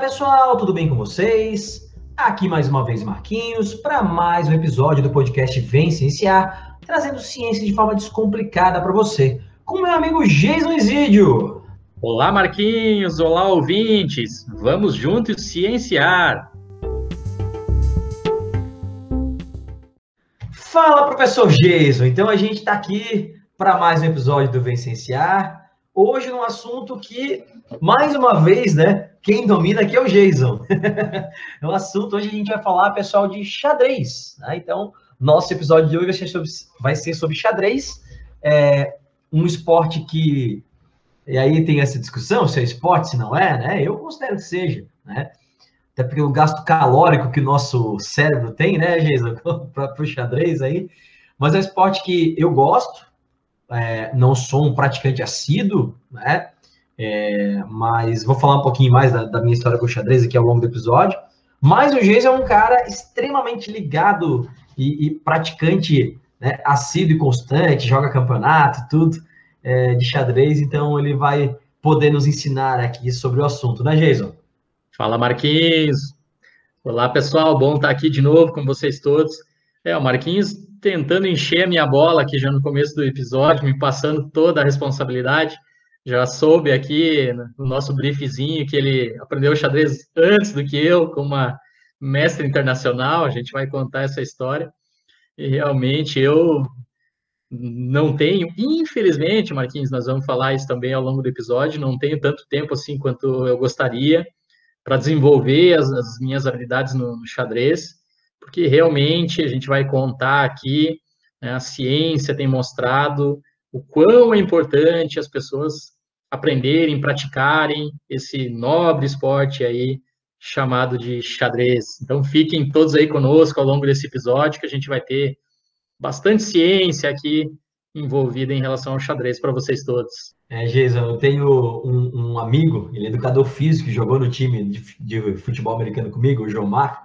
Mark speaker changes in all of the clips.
Speaker 1: Pessoal, tudo bem com vocês? Aqui mais uma vez Marquinhos para mais um episódio do podcast Vem Cienciar, trazendo ciência de forma descomplicada para você, com meu amigo Jason Isidio.
Speaker 2: Olá Marquinhos, olá ouvintes, vamos juntos cienciar.
Speaker 1: Fala professor Jason, então a gente está aqui para mais um episódio do Vem Cienciar, hoje num assunto que, mais uma vez, né, quem domina aqui é o Jason. é um assunto, hoje a gente vai falar, pessoal, de xadrez. Né? Então, nosso episódio de hoje vai ser sobre, vai ser sobre xadrez, é um esporte que. E aí tem essa discussão se é esporte, se não é, né? Eu considero que seja, né? Até porque o gasto calórico que o nosso cérebro tem, né, Jason, para o xadrez aí. Mas é um esporte que eu gosto, é, não sou um praticante assíduo, né? É, mas vou falar um pouquinho mais da, da, minha história com o xadrez aqui ao longo do episódio. Mas o Geis é um cara extremamente ligado e, e praticante, né, assíduo e constante, joga campeonato e tudo é, de xadrez, então ele vai poder nos ensinar aqui sobre o assunto, né, Jason?
Speaker 2: Fala, Marquinhos. Olá, pessoal, bom estar aqui de novo com vocês todos. É, o Marquinhos tentando encher a minha bola aqui já no começo do episódio, me passando toda a responsabilidade já soube aqui no nosso briefzinho que ele aprendeu xadrez antes do que eu, como uma mestre internacional, a gente vai contar essa história. E realmente eu não tenho, infelizmente, Marquinhos, nós vamos falar isso também ao longo do episódio, não tenho tanto tempo assim quanto eu gostaria para desenvolver as, as, minhas habilidades no, no, xadrez, porque realmente a gente vai contar aqui, né, a ciência tem mostrado o quão é importante as pessoas aprenderem, praticarem esse nobre esporte aí chamado de xadrez. Então fiquem todos aí conosco ao longo desse episódio que a gente vai ter bastante ciência aqui envolvida em relação ao xadrez para vocês todos.
Speaker 1: É, Jason, eu tenho um, um, amigo, ele é educador físico, jogou no time de, de futebol americano comigo, o João Mar,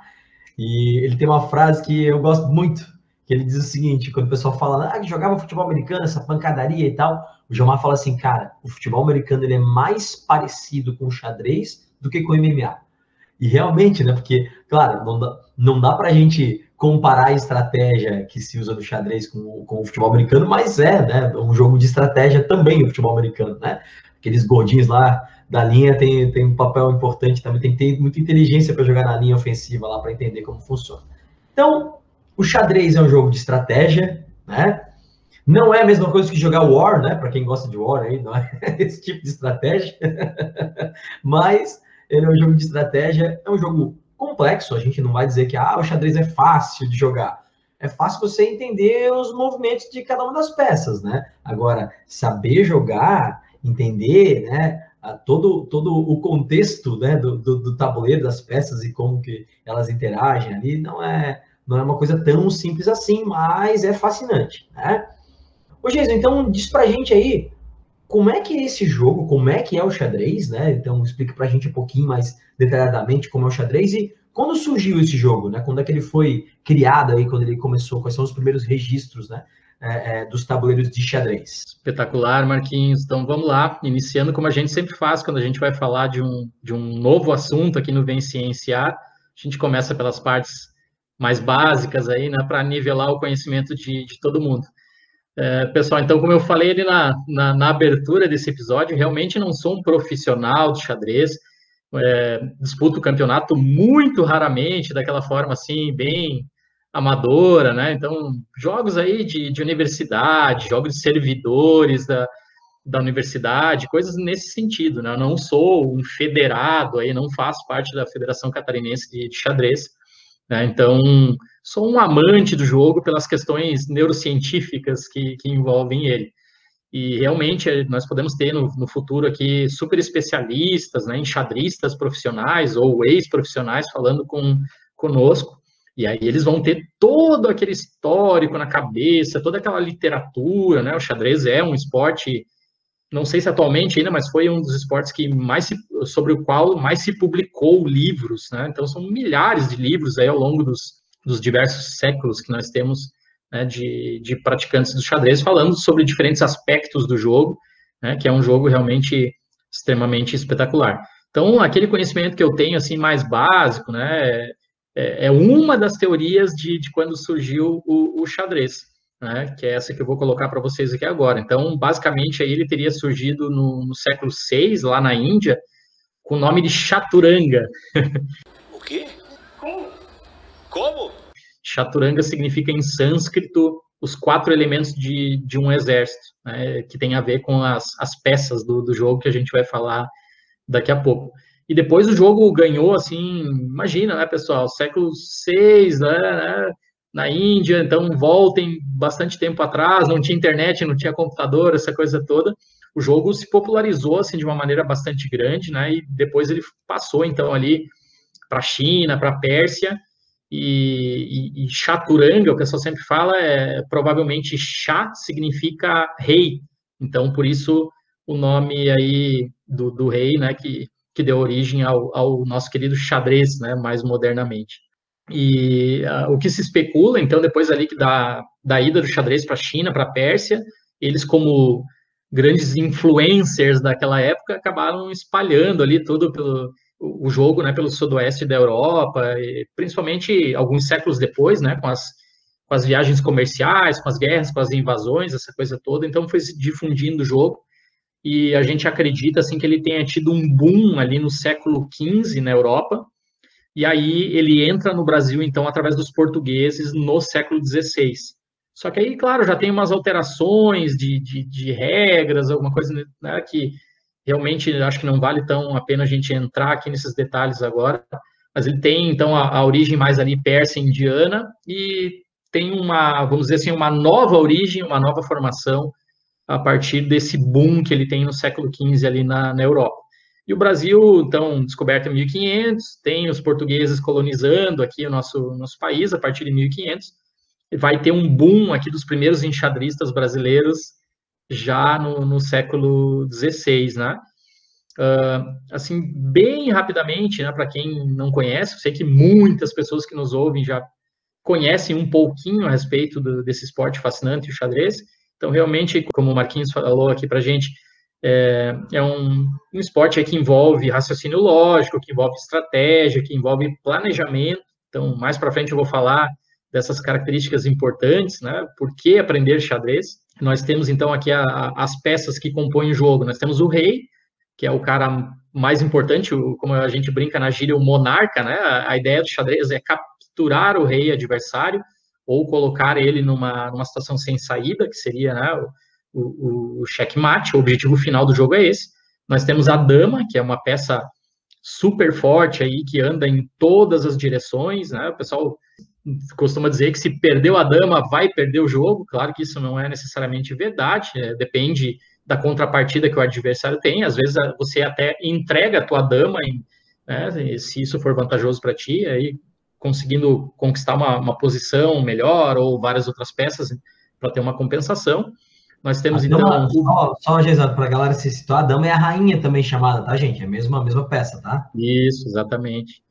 Speaker 1: e ele tem uma frase que eu gosto muito, que ele diz o seguinte, quando o pessoal fala ah, que jogava futebol americano, essa pancadaria e tal, o Gilmar fala assim, cara, o futebol americano ele é mais parecido com o xadrez do que com o MMA. E realmente, né, porque, claro, não dá, não dá gente comparar a estratégia que se usa no xadrez com, com o futebol americano, mas é, né, um jogo de estratégia também o futebol americano, né? Aqueles gordinhos lá da linha tem, tem um papel importante também, tem que ter muita inteligência para jogar na linha ofensiva lá para entender como funciona. Então, o xadrez é um jogo de estratégia, né? Não é a mesma coisa que jogar War, né? Para quem gosta de War aí, não é esse tipo de estratégia. Mas ele é um jogo de estratégia, é um jogo complexo. A gente não vai dizer que ah, o xadrez é fácil de jogar. É fácil você entender os movimentos de cada uma das peças, né? Agora, saber jogar, entender, né? Todo, todo o contexto né, do, do, do tabuleiro das peças e como que elas interagem ali, não é, não é uma coisa tão simples assim, mas é fascinante, né? Ô, Jason, então diz pra gente aí como é que é esse jogo, como é que é o xadrez, né? Então explica pra gente um pouquinho mais detalhadamente como é o xadrez e quando surgiu esse jogo, né? Quando é que ele foi criado aí, quando ele começou, quais são os primeiros registros, né? É, é, dos tabuleiros de xadrez.
Speaker 2: Espetacular, Marquinhos. Então vamos lá, iniciando como a gente sempre faz quando a gente vai falar de um, de um novo assunto aqui no Vem Cienciar. A gente começa pelas partes mais básicas aí, né, para nivelar o conhecimento de, de todo mundo. É, pessoal, então, como eu falei ali na, na, na, abertura desse episódio, realmente não sou um profissional de xadrez, é, disputo o campeonato muito raramente, daquela forma assim, bem amadora, né? Então, jogos aí de, de universidade, jogos de servidores da, da universidade, coisas nesse sentido, né? Eu não sou um federado aí, não faço parte da Federação Catarinense de, de Xadrez, né? Então, sou um amante do jogo pelas questões neurocientíficas que, que envolvem ele. E realmente nós podemos ter no, no futuro aqui super especialistas, né, enxadristas profissionais ou ex-profissionais falando com conosco. E aí eles vão ter todo aquele histórico na cabeça, toda aquela literatura, né? O xadrez é um esporte, não sei se atualmente ainda, mas foi um dos esportes que mais se, sobre o qual mais se publicou livros, né? Então são milhares de livros aí ao longo dos, dos diversos séculos que nós temos né, de, de praticantes do xadrez, falando sobre diferentes aspectos do jogo, né, que é um jogo realmente extremamente espetacular. Então, aquele conhecimento que eu tenho, assim, mais básico, né, é, é uma das teorias de, de quando surgiu o, o xadrez, né, que é essa que eu vou colocar para vocês aqui agora. Então, basicamente, aí ele teria surgido no, no século VI, lá na Índia, com o nome de Chaturanga.
Speaker 3: O quê? Como? Como?
Speaker 2: Chaturanga significa em sânscrito os quatro elementos de, de um exército, né, que tem a ver com as, as peças do, do jogo que a gente vai falar daqui a pouco. E depois o jogo ganhou, assim, imagina, né, pessoal, século VI, né, né, na Índia, então voltem bastante tempo atrás, não tinha internet, não tinha computador, essa coisa toda. O jogo se popularizou, assim, de uma maneira bastante grande, né, e depois ele passou, então, ali para a China, para a Pérsia, e, e, e Chaturanga, o pessoal sempre fala, é provavelmente Chá significa rei, então por isso o nome aí do, do rei, né, que, que deu origem ao, ao nosso querido xadrez, né, mais modernamente. E uh, o que se especula, então, depois ali que da, da ida do xadrez para a China, para a Pérsia, eles como grandes influencers daquela época acabaram espalhando ali tudo pelo, o jogo né, pelo sudoeste da Europa, principalmente alguns séculos depois, né, com as, com as viagens comerciais, com as guerras, com as invasões, essa coisa toda. Então foi se difundindo o jogo e a gente acredita assim que ele tenha tido um boom ali no século XV na Europa. E aí ele entra no Brasil então através dos portugueses no século XVI. Só que aí, claro, já tem umas alterações de, de, de regras, alguma coisa né, que realmente acho que não vale tão a pena a gente entrar aqui nesses detalhes agora, mas ele tem então a, a origem mais ali persa indiana e tem uma, vamos dizer assim, uma nova origem, uma nova formação a partir desse boom que ele tem no século XV ali na, na Europa. E o Brasil, então, descoberto em 1500, tem os portugueses colonizando aqui o nosso, nosso país a partir de 1500, vai ter um boom aqui dos primeiros enxadristas brasileiros já no, no século XVI, né? Uh, assim, bem rapidamente, né, para quem não conhece, eu sei que muitas pessoas que nos ouvem já conhecem um pouquinho a respeito do, desse esporte fascinante, o xadrez. Então, realmente, como o Marquinhos falou aqui para gente, é, é um, um, esporte que envolve raciocínio lógico, que envolve estratégia, que envolve planejamento. Então, mais para frente eu vou falar dessas características importantes, né? Por que aprender xadrez? Nós temos, então, aqui a, a, as peças que compõem o jogo. Nós temos o rei, que é o cara mais importante, o, como a gente brinca na gíria, o monarca, né? A, a, ideia do xadrez é capturar o rei adversário ou colocar ele numa, numa situação sem saída, que seria né, o, o, checkmate. O objetivo final do jogo é esse. Nós temos a dama, que é uma peça super forte aí, que anda em todas as direções, né? O pessoal costuma dizer que se perdeu a dama, vai perder o jogo. Claro que isso não é necessariamente verdade, é, depende da contrapartida que o adversário tem. Às vezes você até entrega a tua dama, né, se isso for vantajoso para ti, aí conseguindo conquistar uma, uma, posição melhor ou várias outras peças para ter uma compensação. Nós temos a então.
Speaker 1: Dama, só, só para a galera se situar, a dama é a rainha também chamada, tá, gente? É a mesma, a mesma peça, tá?
Speaker 2: Isso, exatamente.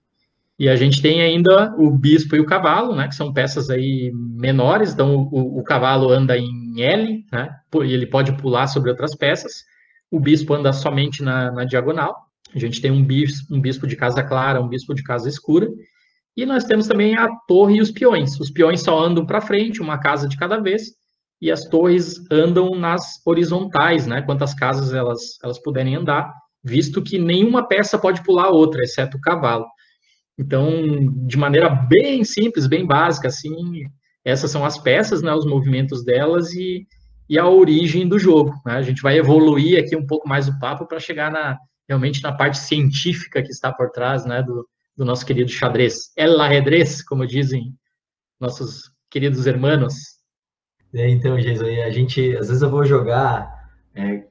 Speaker 2: E a gente tem ainda o bispo e o cavalo, né, que são peças aí menores, então o, o cavalo anda em L, né, e ele pode pular sobre outras peças, o bispo anda somente na, na diagonal, a gente tem um bispo, um bispo de casa clara, um bispo de casa escura, e nós temos também a torre e os peões. Os peões só andam para frente, uma casa de cada vez, e as torres andam nas horizontais, né, quantas casas elas, elas puderem andar, visto que nenhuma peça pode pular a outra, exceto o cavalo. Então, de maneira bem simples, bem básica, assim, essas são as peças, né, os movimentos delas e, e a origem do jogo. Né? A gente vai evoluir aqui um pouco mais o papo para chegar na, realmente na parte científica que está por trás né, do, do nosso querido xadrez. El ajedrez, como dizem nossos queridos hermanos.
Speaker 1: É, então, Jason, a gente, às vezes eu vou jogar é,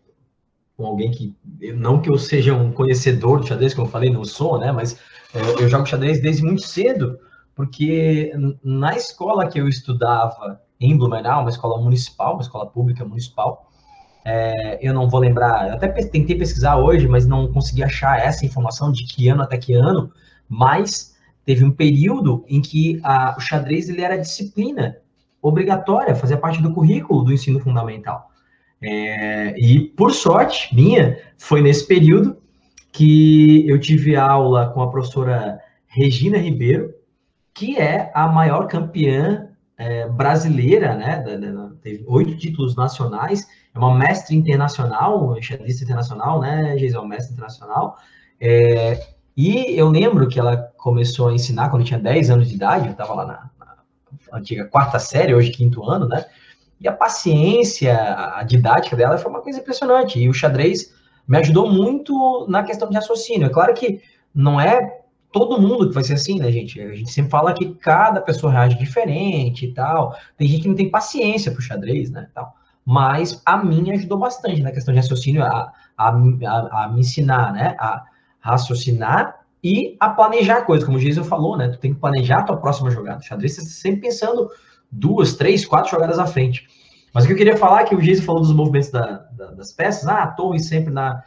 Speaker 1: com alguém que, não que eu seja um conhecedor do xadrez, como eu falei, não sou, né, mas eu, eu jogo xadrez desde muito cedo, porque na escola que eu estudava em Blumenau, uma escola municipal, uma escola pública municipal, é, eu não vou lembrar, até tentei pesquisar hoje, mas não consegui achar essa informação de que ano até que ano, mas teve um período em que a, o xadrez ele era disciplina obrigatória, fazia parte do currículo do ensino fundamental. É, e por sorte minha, foi nesse período que eu tive aula com a professora Regina Ribeiro, que é a maior campeã é, brasileira, né? Da, da, teve oito títulos nacionais, é uma mestre internacional, enxadrista internacional, né, Geisel? Mestre internacional. É, e eu lembro que ela começou a ensinar quando eu tinha 10 anos de idade, eu estava lá na, antiga quarta série, hoje quinto ano, né? E a paciência, a didática dela foi uma coisa impressionante. E o xadrez me ajudou muito na questão de raciocínio. É claro que não é todo mundo que vai ser assim, né, gente? A gente sempre fala que cada pessoa reage diferente e tal. Tem gente que não tem paciência pro xadrez, né, tal. Mas a mim ajudou bastante na questão de raciocínio, a, a, a, a me ensinar, né, a raciocinar e a planejar coisas, como o Jason falou, né? Tu tem que planejar a tua próxima jogada. O xadrez está sempre pensando duas, três, quatro jogadas à frente. Mas o que eu queria falar é que o Jason falou dos movimentos da, da, das peças, ah, a torre sempre na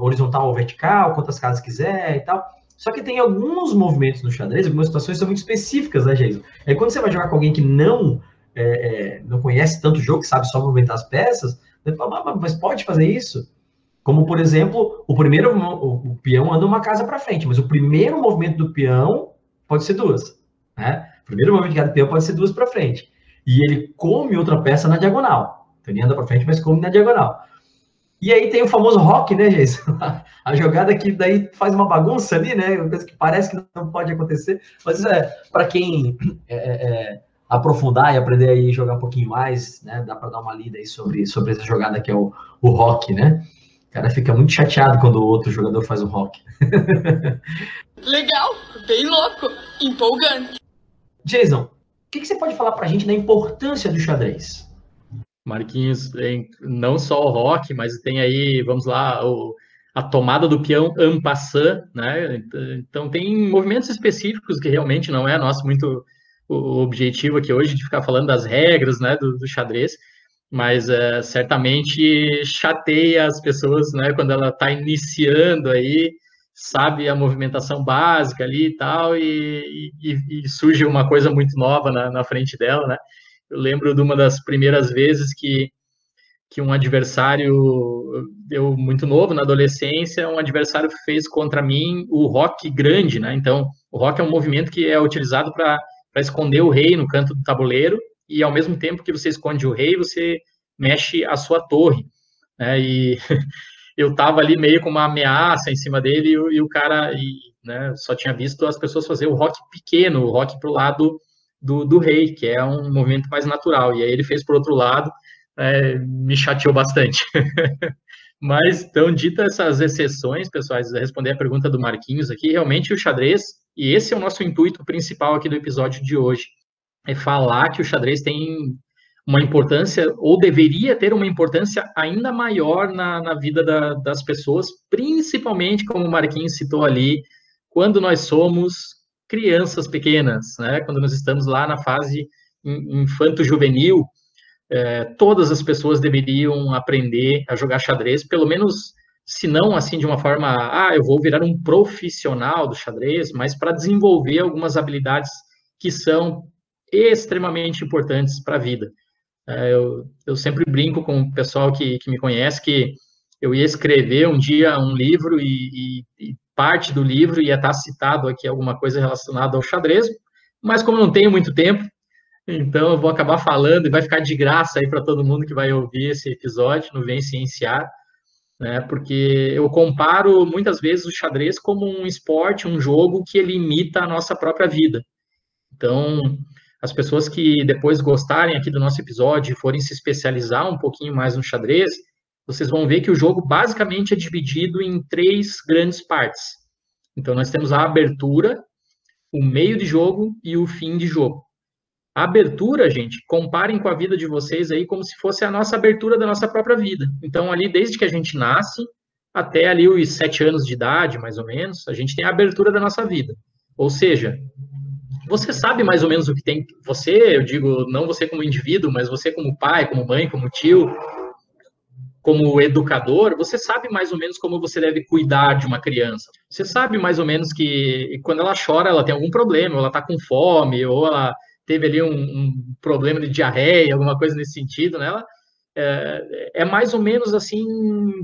Speaker 1: horizontal ou vertical, quantas casas quiser e tal. Só que tem alguns movimentos no xadrez, algumas situações são muito específicas, né, Jason? É quando você vai jogar com alguém que não é, é, não conhece tanto o jogo, que sabe só movimentar as peças, você fala, mas pode fazer isso? Como, por exemplo, o primeiro o, o peão anda uma casa para frente, mas o primeiro movimento do peão pode ser duas. Né? O primeiro movimento de cada peão pode ser duas para frente. E ele come outra peça na diagonal. Então ele anda para frente, mas come na diagonal. E aí tem o famoso rock, né, gente? A jogada que daí faz uma bagunça ali, né? Uma coisa que parece que não pode acontecer. Mas é para quem é, é, é, aprofundar e aprender aí jogar um pouquinho mais, né? Dá para dar uma lida aí sobre, sobre essa jogada que é o, o rock, né? O cara fica muito chateado quando o outro jogador faz um rock.
Speaker 4: Legal, bem louco, empolgante.
Speaker 1: Jason, o que, que você pode falar para a gente da importância do xadrez?
Speaker 2: Marquinhos, não só o rock, mas tem aí, vamos lá, o, a tomada do peão en passant, né? Então tem movimentos específicos que realmente não é nosso muito o objetivo aqui hoje de ficar falando das regras, né, do, do xadrez, mas é, certamente chateia as pessoas, né, quando ela está iniciando aí, sabe a movimentação básica ali e tal, e, e, e surge uma coisa muito nova na, na, frente dela, né? Eu lembro de uma das primeiras vezes que, que um adversário, eu muito novo, na adolescência, um adversário fez contra mim o rock grande, né? Então, o rock é um movimento que é utilizado para esconder o rei no canto do tabuleiro, e ao mesmo tempo que você esconde o rei, você mexe a sua torre. Né? E eu estava ali meio com uma ameaça em cima dele e, e o cara e, né, só tinha visto as pessoas fazer o rock pequeno, o rock para o lado do, do rei, que é um movimento mais natural. E aí ele fez por outro lado, é, me chateou bastante. Mas, então, dita essas exceções, pessoais, responder a pergunta do Marquinhos aqui, realmente o xadrez, e esse é o nosso intuito principal aqui do episódio de hoje, é falar que o xadrez tem uma importância, ou deveria ter uma importância ainda maior na, na vida da, das pessoas, principalmente, como o Marquinhos citou ali, quando nós somos crianças pequenas, né? quando nós estamos lá na fase infanto-juvenil, é, todas as pessoas deveriam aprender a jogar xadrez, pelo menos, se não assim de uma forma, ah, eu vou virar um profissional do xadrez, mas para desenvolver algumas habilidades que são extremamente importantes para a vida. É, eu, eu sempre brinco com o pessoal que, que me conhece que eu ia escrever um dia um livro e, e, e parte do livro ia estar citado aqui alguma coisa relacionada ao xadrez, mas como não tenho muito tempo, então eu vou acabar falando e vai ficar de graça aí para todo mundo que vai ouvir esse episódio no Vem Cienciar, né? Porque eu comparo muitas vezes o xadrez como um esporte, um jogo que ele imita a nossa própria vida. Então, as pessoas que depois gostarem aqui do nosso episódio e forem se especializar um pouquinho mais no xadrez, vocês vão ver que o jogo basicamente é dividido em três grandes partes. Então, nós temos a abertura, o meio de jogo e o fim de jogo. A abertura, gente, comparem com a vida de vocês aí como se fosse a nossa abertura da nossa própria vida. Então, ali, desde que a gente nasce até ali os sete anos de idade, mais ou menos, a gente tem a abertura da nossa vida. Ou seja, você sabe mais ou menos o que tem. Você, eu digo, não você como indivíduo, mas você como pai, como mãe, como tio, como educador, você sabe mais ou menos como você deve cuidar de uma criança. Você sabe mais ou menos que quando ela chora, ela tem algum problema, ou ela está com fome, ou ela teve ali um, um, problema de diarreia, alguma coisa nesse sentido, né? Ela, é, é, mais ou menos assim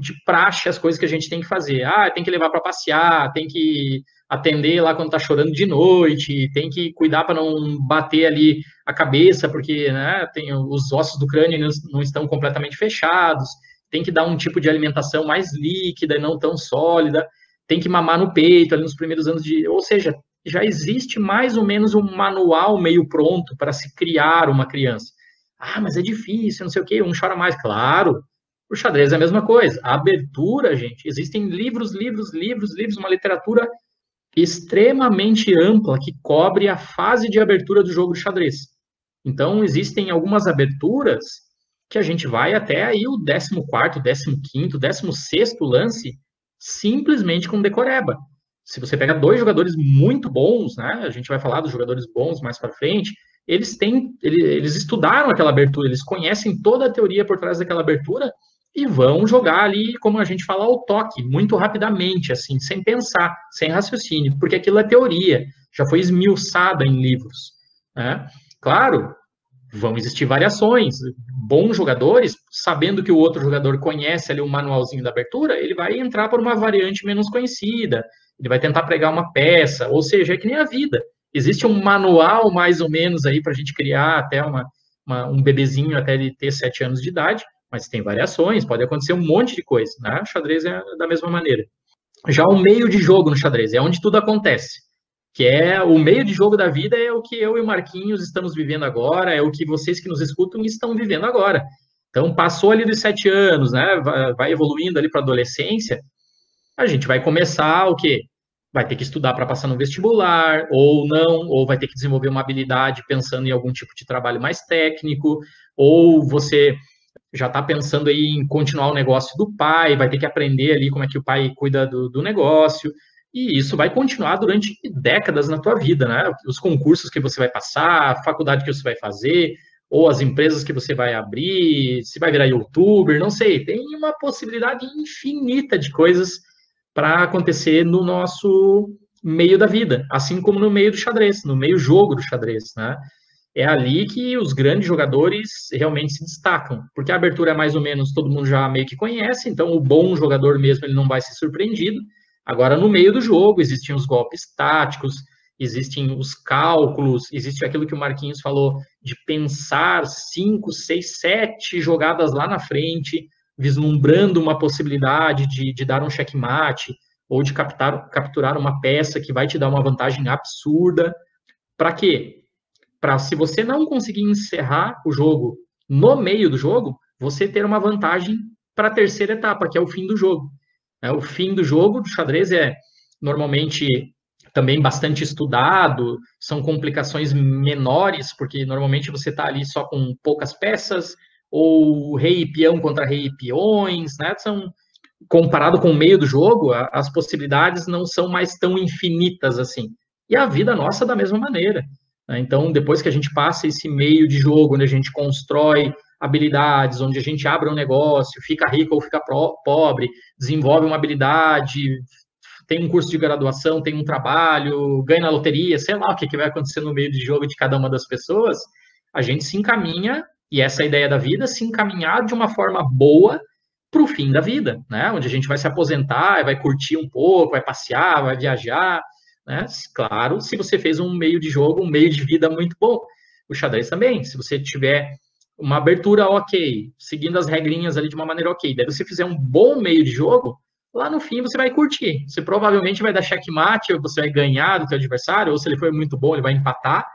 Speaker 2: de praxe as coisas que a gente tem que fazer. Ah, tem que levar para passear, tem que atender lá quando está chorando de noite, tem que cuidar para não bater ali a cabeça, porque né, tem, os ossos do crânio não, não estão completamente fechados, tem que dar um tipo de alimentação mais líquida e não tão sólida, tem que mamar no peito ali nos primeiros anos de. Ou seja, já existe mais ou menos um manual meio pronto para se criar uma criança. Ah, mas é difícil, não sei o quê, um chora mais. Claro, o xadrez é a mesma coisa. A abertura, gente, existem livros, livros, livros, livros, uma literatura extremamente ampla que cobre a fase de abertura do jogo de xadrez. Então, existem algumas aberturas que a gente vai até aí o 14º, 15º, 16º lance simplesmente com decoreba. Se você pega dois jogadores muito bons, né, a gente vai falar dos jogadores bons mais para frente, eles têm, eles estudaram aquela abertura, eles conhecem toda a teoria por trás daquela abertura e vão jogar ali, como a gente fala, ao toque, muito rapidamente, assim, sem pensar, sem raciocínio, porque aquilo é teoria, já foi esmiuçada em livros. Né? Claro, vão existir variações. Bons jogadores, sabendo que o outro jogador conhece ali o manualzinho da abertura, ele vai entrar por uma variante menos conhecida, ele vai tentar pregar uma peça, ou seja, é que nem a vida. Existe um manual, mais ou menos, aí para a gente criar até uma, uma, um bebezinho até ele ter sete anos de idade, mas tem variações, pode acontecer um monte de coisa, né? O xadrez é da mesma maneira. Já o meio de jogo no xadrez é onde tudo acontece, que é o meio de jogo da vida é o que eu e o Marquinhos estamos vivendo agora, é o que vocês que nos escutam estão vivendo agora. Então, passou ali dos sete anos, né? Vai evoluindo ali para adolescência, a gente vai começar o quê? vai ter que estudar para passar no vestibular, ou não, ou vai ter que desenvolver uma habilidade pensando em algum tipo de trabalho mais técnico, ou você já está pensando aí em continuar o negócio do pai, vai ter que aprender ali como é que o pai cuida do, do negócio, e isso vai continuar durante décadas na tua vida, né? Os concursos que você vai passar, a faculdade que você vai fazer, ou as empresas que você vai abrir, se vai virar youtuber, não sei, tem uma possibilidade infinita de coisas para acontecer no nosso meio da vida, assim como no meio do xadrez, no meio jogo do xadrez, né? É ali que os grandes jogadores realmente se destacam, porque a abertura é mais ou menos todo mundo já meio que conhece, então o bom jogador mesmo ele não vai ser surpreendido. Agora no meio do jogo existem os golpes táticos, existem os cálculos, existe aquilo que o Marquinhos falou de pensar cinco, seis, sete jogadas lá na frente, vislumbrando uma possibilidade de, de dar um checkmate ou de captar, capturar uma peça que vai te dar uma vantagem absurda. Para quê? Para se você não conseguir encerrar o jogo no meio do jogo, você ter uma vantagem para a terceira etapa, que é o fim do jogo. É, o fim do jogo do xadrez é normalmente também bastante estudado, são complicações menores, porque normalmente você está ali só com poucas peças, ou rei e peão contra rei e peões, né? São comparado com o meio do jogo, as possibilidades não são mais tão infinitas assim. E a vida nossa da mesma maneira. Né? Então, depois que a gente passa esse meio de jogo, onde a gente constrói habilidades, onde a gente abre um negócio, fica rico ou fica pobre, desenvolve uma habilidade, tem um curso de graduação, tem um trabalho, ganha na loteria, sei lá o que, que vai acontecer no meio de jogo de cada uma das pessoas, a gente se encaminha e essa é a ideia da vida, se encaminhar de uma forma boa para o fim da vida, né? Onde a gente vai se aposentar, vai curtir um pouco, vai passear, vai viajar, né? Claro, se você fez um meio de jogo, um meio de vida muito bom. O xadrez também, se você tiver uma abertura ok, seguindo as regrinhas ali de uma maneira ok, daí você fizer um bom meio de jogo, lá no fim você vai curtir. Você provavelmente vai dar checkmate, ou você vai ganhar do seu adversário, ou se ele for muito bom, ele vai empatar,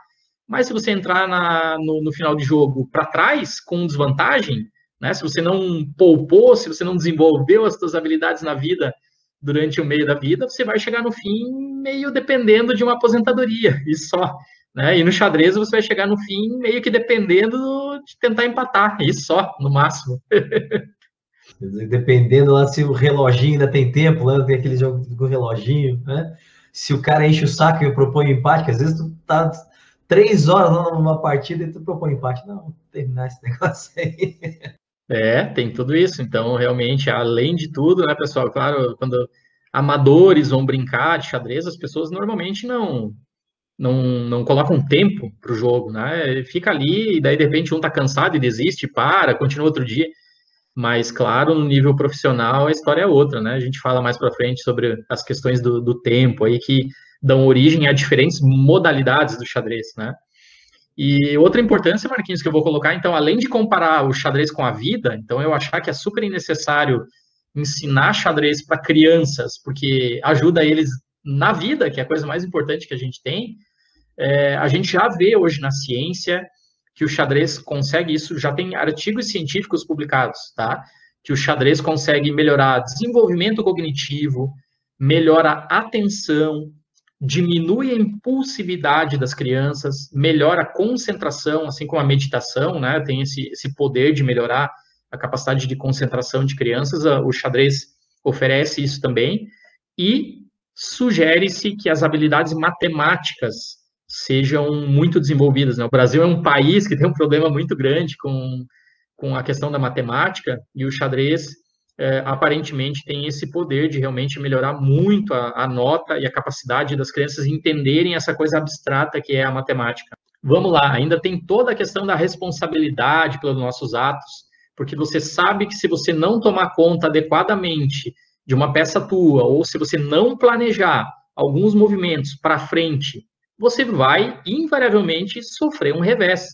Speaker 2: mas se você entrar na, no, no, final de jogo para trás, com desvantagem, né, se você não poupou, se você não desenvolveu as suas habilidades na vida durante o meio da vida, você vai chegar no fim meio dependendo de uma aposentadoria, e só. Né? E no xadrez você vai chegar no fim meio que dependendo de tentar empatar, e só, no máximo.
Speaker 1: Dependendo lá se o reloginho ainda tem tempo, né? tem aquele jogo com o reloginho, né? Se o cara enche o saco e propõe empate, às vezes tu tá três horas numa partida e tu propõe empate. Não, terminar esse negócio aí.
Speaker 2: É, tem tudo isso. Então, realmente, além de tudo, né, pessoal? Claro, quando amadores vão brincar de xadrez, as pessoas normalmente não não, não colocam tempo para o jogo, né? Fica ali, e daí de repente um tá cansado e desiste, para, continua outro dia. Mas, claro, no nível profissional a história é outra, né? A gente fala mais para frente sobre as questões do, do tempo aí que dão origem a diferentes modalidades do xadrez, né? E outra importância, Marquinhos, que eu vou colocar, então, além de comparar o xadrez com a vida, então eu achar que é super necessário ensinar xadrez para crianças, porque ajuda eles na vida, que é a coisa mais importante que a gente tem. É, a gente já vê hoje na ciência que o xadrez consegue isso, já tem artigos científicos publicados, tá? Que o xadrez consegue melhorar desenvolvimento cognitivo, melhora a atenção, diminui a impulsividade das crianças, melhora a concentração, assim como a meditação, né? Tem esse, esse poder de melhorar a capacidade de concentração de crianças. O xadrez oferece isso também. E sugere-se que as habilidades matemáticas sejam muito desenvolvidas. Né? O Brasil é um país que tem um problema muito grande com, com a questão da matemática, e o xadrez é, aparentemente tem esse poder de realmente melhorar muito a, a, nota e a capacidade das crianças entenderem essa coisa abstrata que é a matemática. Vamos lá, ainda tem toda a questão da responsabilidade pelos nossos atos, porque você sabe que se você não tomar conta adequadamente de uma peça tua, ou se você não planejar alguns movimentos para frente, você vai invariavelmente sofrer um revés.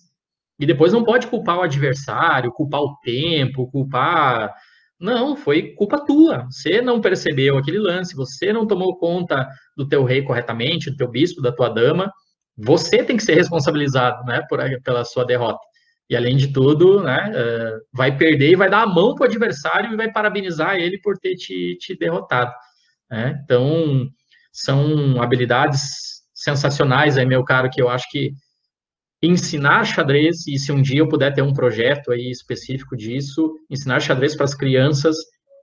Speaker 2: E depois não pode culpar o adversário, culpar o tempo, culpar não, foi culpa tua. Você não percebeu aquele lance, você não tomou conta do teu rei corretamente, do teu bispo, da tua dama. Você tem que ser responsabilizado, né, por, pela sua derrota. E além de tudo, né, uh, vai perder e vai dar a mão para o adversário e vai parabenizar ele por ter te, te derrotado. Né? Então, são habilidades sensacionais aí, meu caro, que eu acho que ensinar xadrez, e se um dia eu puder ter um projeto aí específico disso, ensinar xadrez para as crianças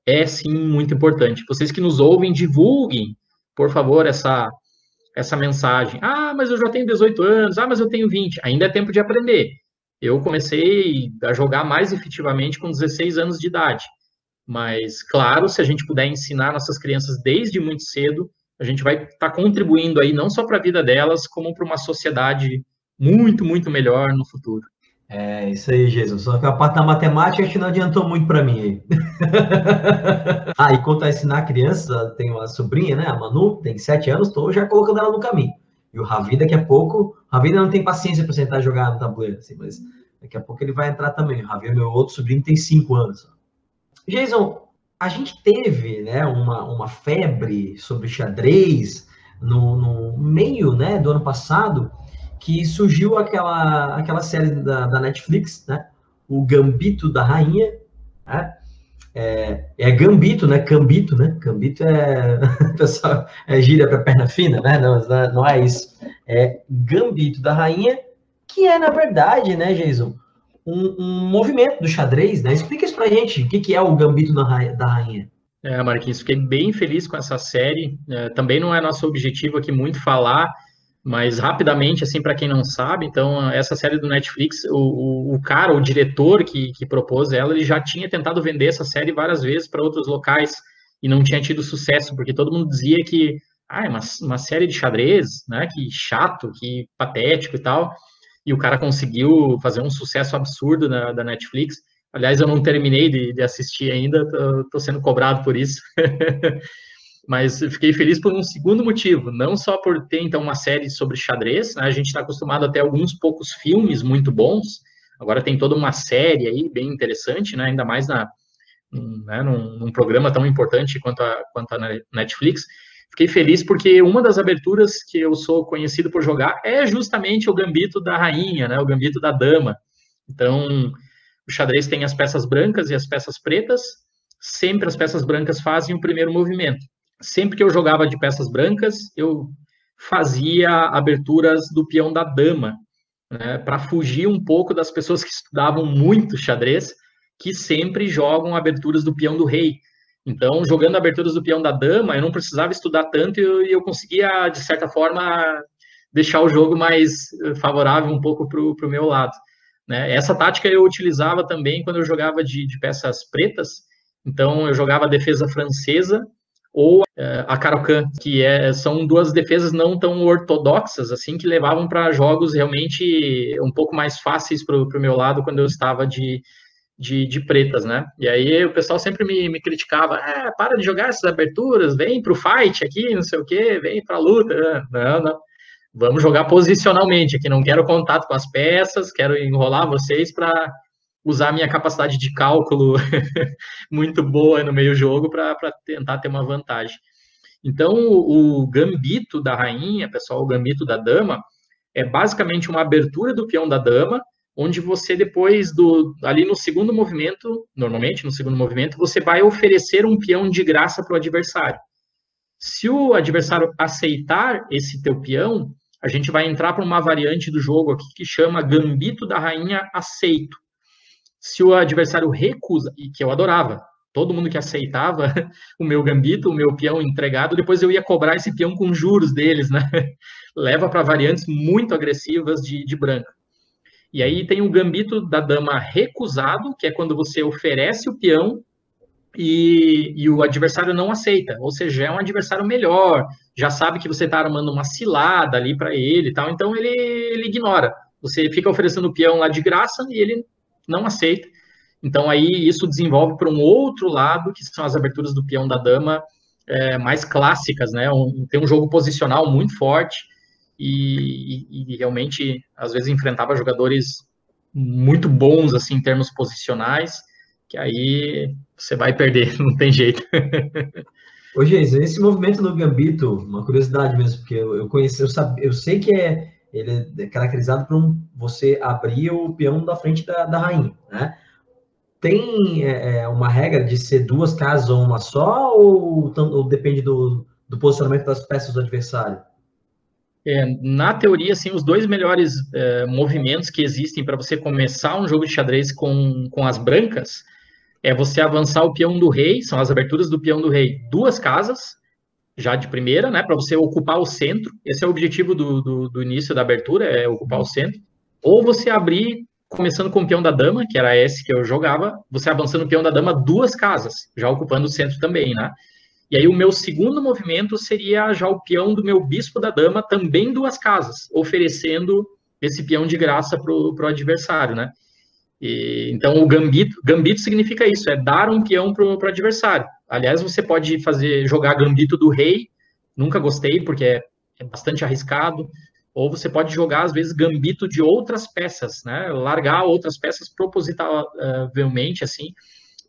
Speaker 2: é sim muito importante. Vocês que nos ouvem, divulguem, por favor, essa essa mensagem. Ah, mas eu já tenho 18 anos, ah, mas eu tenho 20. Ainda é tempo de aprender. Eu comecei a jogar mais efetivamente com 16 anos de idade. Mas, claro, se a gente puder ensinar nossas crianças desde muito cedo, a gente vai estar tá contribuindo aí não só para a vida delas, como para uma sociedade muito, muito melhor no futuro.
Speaker 1: É, isso aí, Jesus. Só que a parte da matemática acho que não adiantou muito para mim ah, e quanto a ensinar a criança, tenho uma sobrinha, né? A Manu, tem sete anos, estou já colocando ela no caminho. E o Ravi, daqui a pouco, o Ravi não tem paciência para sentar jogar no tabuleiro, assim, mas daqui a pouco ele vai entrar também. O Ravi é meu outro sobrinho, tem cinco anos. Jason, a gente teve né, uma, uma febre sobre xadrez no, no meio né, do ano passado, que surgiu aquela, aquela série da, da Netflix, né? O Gambito da Rainha, né? É, é Gambito, né? Cambito, né? Gambito é, pessoal, é gíria para perna fina, né? Não, não é isso. É Gambito da Rainha, que é, na verdade, né, Jason, um, um movimento do xadrez, né? Explica isso pra gente, o que, que é o Gambito da Rainha.
Speaker 2: É, Marquinhos, fiquei bem feliz com essa série. É, também não é nosso objetivo aqui muito falar mas rapidamente, assim, para quem não sabe, então, essa série do Netflix, o, o, o, cara, o diretor que, que propôs ela, ele já tinha tentado vender essa série várias vezes para outros locais e não tinha tido sucesso, porque todo mundo dizia que ah, é uma, uma série de xadrez, né? Que chato, que patético e tal. E o cara conseguiu fazer um sucesso absurdo na, da Netflix. Aliás, eu não terminei de, de assistir ainda, tô, tô sendo cobrado por isso. mas fiquei feliz por um segundo motivo, não só por ter então uma série sobre xadrez, né? a gente está acostumado a ter alguns poucos filmes muito bons, agora tem toda uma série aí bem interessante, né? ainda mais na, né? num, num, programa tão importante quanto a, quanto a Netflix. Fiquei feliz porque uma das aberturas que eu sou conhecido por jogar é justamente o gambito da rainha, né? o gambito da dama. Então, o xadrez tem as peças brancas e as peças pretas, sempre as peças brancas fazem o primeiro movimento sempre que eu jogava de peças brancas, eu fazia aberturas do peão da dama, né, para fugir um pouco das pessoas que estudavam muito xadrez, que sempre jogam aberturas do peão do rei. Então, jogando aberturas do peão da dama, eu não precisava estudar tanto e eu, eu conseguia, de certa forma, deixar o jogo mais favorável um pouco para o meu lado. Né? Essa tática eu utilizava também quando eu jogava de, de peças pretas. Então, eu jogava defesa francesa, ou é, a Caro-Kann, que é, são duas defesas não tão ortodoxas, assim, que levavam para jogos realmente um pouco mais fáceis para o meu lado quando eu estava de, de, de, pretas, né? E aí o pessoal sempre me, me criticava, ah, para de jogar essas aberturas, vem para o fight aqui, não sei o quê, vem para a luta. Não, não. Vamos jogar posicionalmente aqui, não quero contato com as peças, quero enrolar vocês para usar minha capacidade de cálculo muito boa no meio jogo para tentar ter uma vantagem. Então, o, gambito da rainha, pessoal, o gambito da dama, é basicamente uma abertura do peão da dama, onde você depois do ali no segundo movimento, normalmente no segundo movimento, você vai oferecer um peão de graça para o adversário. Se o adversário aceitar esse teu peão, a gente vai entrar para uma variante do jogo aqui que chama Gambito da Rainha Aceito. Se o adversário recusa, e que eu adorava, todo mundo que aceitava o meu gambito, o meu peão entregado, depois eu ia cobrar esse peão com juros deles, né? Leva para variantes muito agressivas de, de branco. E aí tem o gambito da dama recusado, que é quando você oferece o peão e, e, o adversário não aceita, ou seja, é um adversário melhor, já sabe que você está armando uma cilada ali para ele e tal, então ele, ele ignora. Você fica oferecendo o peão lá de graça e ele não aceita. Então aí isso desenvolve para um outro lado, que são as aberturas do peão da dama é, mais clássicas, né? Um, tem um jogo posicional muito forte, e, e, e, realmente às vezes enfrentava jogadores muito bons assim em termos posicionais, que aí você vai perder, não tem jeito.
Speaker 1: Ô, Geis, esse movimento no Gambito, uma curiosidade mesmo, porque eu, eu conheci, eu, sabe, eu sei que é ele é caracterizado por um, você abrir o peão da frente da, da rainha, né? Tem é, é uma regra de ser duas casas ou uma só, ou, ou depende do, do posicionamento das peças do adversário?
Speaker 2: É, na teoria, assim, os dois melhores é, movimentos que existem para você começar um jogo de xadrez com, com as brancas é você avançar o peão do rei, são as aberturas do peão do rei, duas casas, já de primeira, né, para você ocupar o centro. Esse é o objetivo do, do, do, início da abertura, é ocupar o centro. Ou você abrir, começando com o peão da dama, que era esse que eu jogava, você avançando o peão da dama duas casas, já ocupando o centro também, né? E aí o meu segundo movimento seria já o peão do meu bispo da dama, também duas casas, oferecendo esse peão de graça para o adversário, né? E, então o gambito, gambito significa isso, é dar um peão para o adversário. Aliás, você pode fazer jogar gambito do rei, nunca gostei porque é, é bastante arriscado. Ou você pode jogar às vezes gambito de outras peças, né? Largar outras peças propositavelmente assim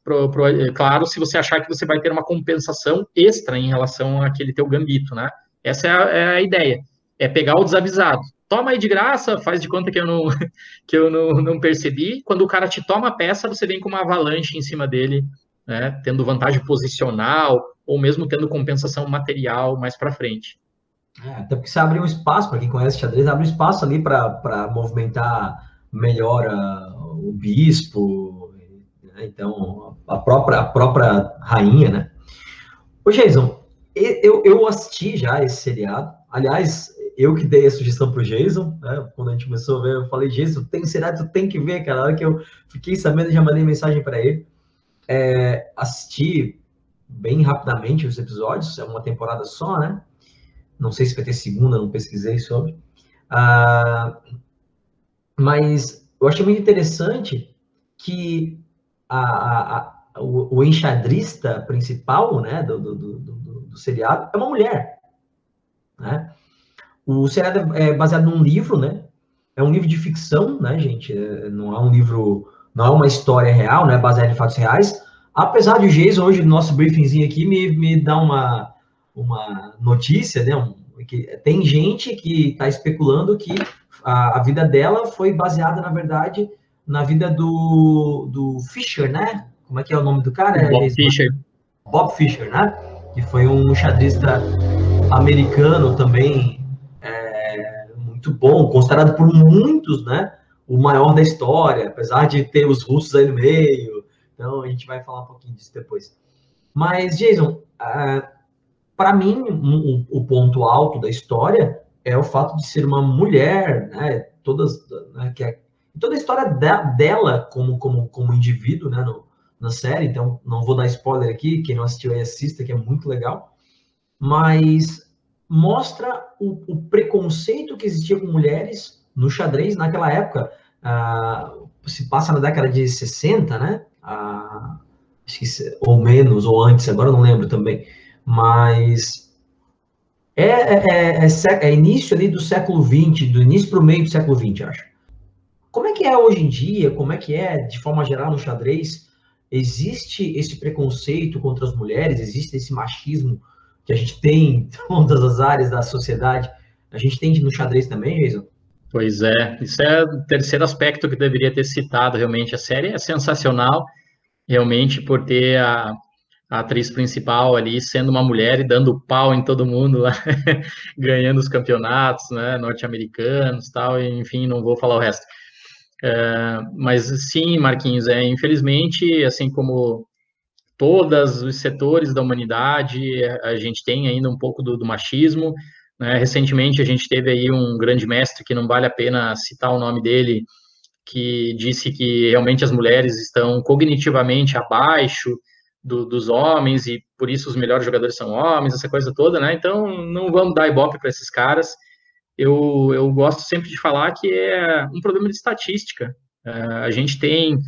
Speaker 2: pro, pro, é, claro, se você achar que você vai ter uma compensação extra em relação àquele teu gambito, né? Essa é a, é a ideia. É pegar o desavisado. Toma aí de graça, faz de conta que eu não que eu não, não percebi. Quando o cara te toma a peça, você vem com uma avalanche em cima dele, né? Tendo vantagem posicional ou mesmo tendo compensação material mais para frente.
Speaker 1: É, até porque você abre um espaço, para quem conhece xadrez, abre um espaço ali para movimentar melhor uh, o bispo, né? Então, a própria, a própria rainha, né? Ô, Jason, eu, eu assisti já esse seriado. Aliás, eu que dei a sugestão pro Jason, né? Quando a gente começou a ver, eu falei, Jason, tem seriado, tu tem que ver, cara. Na hora que eu fiquei sabendo, já mandei mensagem para ele. É, assisti bem rapidamente os episódios, é uma temporada só, né? Não sei se vai ter segunda, não pesquisei sobre. Ah, mas eu achei muito interessante que a, a, o, o, enxadrista principal né, do, do, do, do, seriado é uma mulher. Né? O seriado é baseado num livro, né? É um livro de ficção, né, gente? É, não é um livro, não é uma história real, né? Baseado em fatos reais. Apesar de o Jason, hoje, no nosso briefingzinho aqui, me, me dá uma, uma notícia, né? Um, que tem gente que está especulando que a, a vida dela foi baseada, na verdade, na vida do, do Fischer, né? Como é que é o nome do cara?
Speaker 2: Bob Fischer.
Speaker 1: Bob Fischer, né? Que foi um xadrista americano também é, muito bom, considerado por muitos, né? O maior da história, apesar de ter os russos aí no meio. Então a gente vai falar um pouquinho disso depois. Mas, Jason, uh, para mim, um, o ponto alto da história é o fato de ser uma mulher, né? Todas, né, que é toda a história dela como, como, como indivíduo, né, no, na série, então não vou dar spoiler aqui, quem não assistiu aí assista, que é muito legal, mas mostra o, o preconceito que existia com mulheres no xadrez naquela época. Ah, se passa na década de 60, né? Que, ou menos, ou antes, agora não lembro também. Mas é, é, é, é, início ali do século XX, do início para o meio do século XX, acho. Como é que é hoje em dia? Como é que é, de forma geral, no xadrez? Existe esse preconceito contra as mulheres? Existe esse machismo que a gente tem em todas as áreas da sociedade? A gente tem no xadrez também, Jason?
Speaker 2: Pois é, isso é o terceiro aspecto que deveria ter citado, realmente. A série é sensacional, realmente, por ter a, a atriz principal ali sendo uma mulher e dando pau em todo mundo lá, ganhando os campeonatos, né, norte-americanos tal, enfim, não vou falar o resto. É, mas sim, Marquinhos, é, infelizmente, assim como todos os setores da humanidade, a gente tem ainda um pouco do, do machismo, né? Recentemente a gente teve aí um grande mestre que não vale a pena citar o nome dele, que disse que realmente as mulheres estão cognitivamente abaixo do, dos homens e por isso os melhores jogadores são homens, essa coisa toda, né? Então não vamos dar ibope para esses caras. Eu, eu gosto sempre de falar que é um problema de estatística. É, a gente tem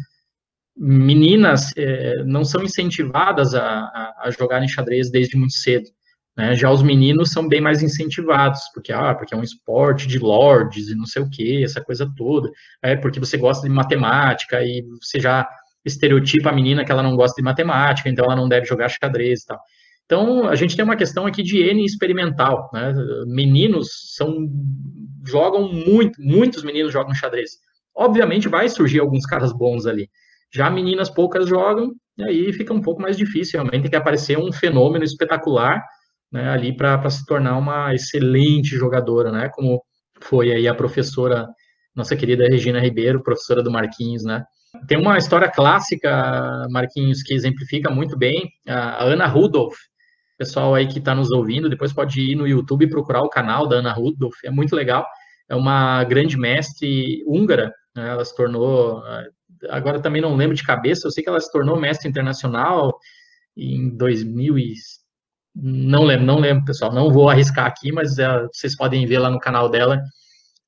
Speaker 2: meninas é, não são incentivadas a, a, a xadrez desde muito cedo. Né? Já os meninos são bem mais incentivados, porque, ah, porque é um esporte de lords e não sei o que, essa coisa toda. É porque você gosta de matemática e você já estereotipa a menina que ela não gosta de matemática, então ela não deve jogar xadrez e tal. Então, a gente tem uma questão aqui de N experimental, né? Meninos são jogam muito, muitos meninos jogam xadrez. Obviamente vai surgir alguns caras bons ali. Já meninas poucas jogam, e aí fica um pouco mais difícil, realmente tem que aparecer um fenômeno espetacular né, ali para se tornar uma excelente jogadora, né, como foi aí a professora, nossa querida Regina Ribeiro, professora do Marquinhos, né. Tem uma história clássica, Marquinhos, que exemplifica muito bem, a Ana Rudolph, pessoal aí que está nos ouvindo, depois pode ir no YouTube e procurar o canal da Ana Rudolph, é muito legal, é uma grande mestre húngara, né, ela se tornou, agora também não lembro de cabeça, eu sei que ela se tornou mestre internacional em 2000 não lembro, não lembro, pessoal. Não vou arriscar aqui, mas é, vocês podem ver lá no canal dela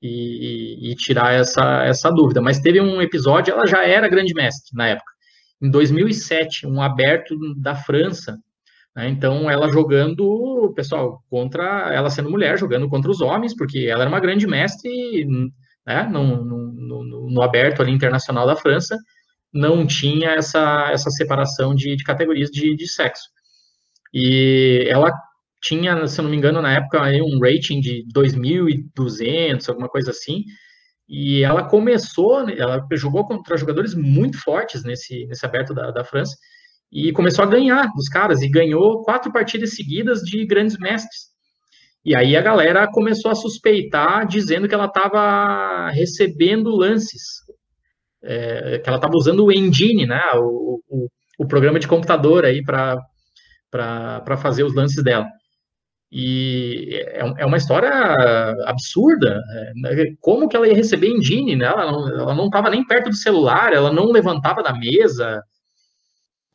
Speaker 2: e, e, tirar essa, essa dúvida. Mas teve um episódio, ela já era grande mestre na época. Em 2007, um aberto da França. Né, então, ela jogando, pessoal, contra ela sendo mulher, jogando contra os homens, porque ela era uma grande mestre né, no, no, no, no aberto ali internacional da França. Não tinha essa, essa separação de, de categorias de, de sexo. E ela tinha, se eu não me engano, na época, um rating de 2.200, alguma coisa assim. E ela começou, ela jogou contra jogadores muito fortes nesse, nesse aberto da, da França e começou a ganhar dos caras e ganhou quatro partidas seguidas de grandes mestres. E aí a galera começou a suspeitar, dizendo que ela estava recebendo lances, é, que ela estava usando o engine, né, o, o, o programa de computador aí para para fazer os lances dela. E é, é uma história absurda. É, como que ela ia receber engine, né? Ela não estava nem perto do celular, ela não levantava da mesa,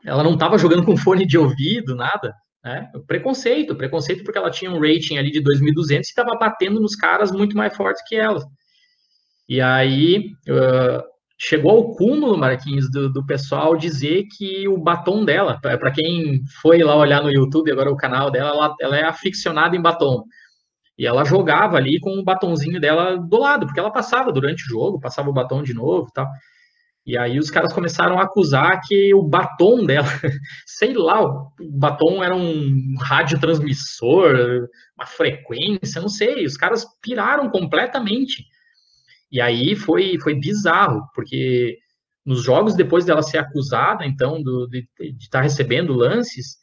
Speaker 2: ela não estava jogando com fone de ouvido, nada. Né? Preconceito, preconceito porque ela tinha um rating ali de 2.200 e estava batendo nos caras muito mais fortes que ela. E aí, chegou ao cúmulo, Marquinhos, do, do pessoal dizer que o batom dela, para quem foi lá olhar no YouTube, agora o canal dela, ela, ela é aficionada em batom. E ela jogava ali com o batonzinho dela do lado, porque ela passava durante o jogo, passava o batom de novo e tal. E aí os caras começaram a acusar que o batom dela, sei lá, o batom era um radiotransmissor, uma frequência, não sei. Os caras piraram completamente. E aí foi, foi bizarro, porque nos jogos depois dela ser acusada, então, do, de estar tá recebendo lances,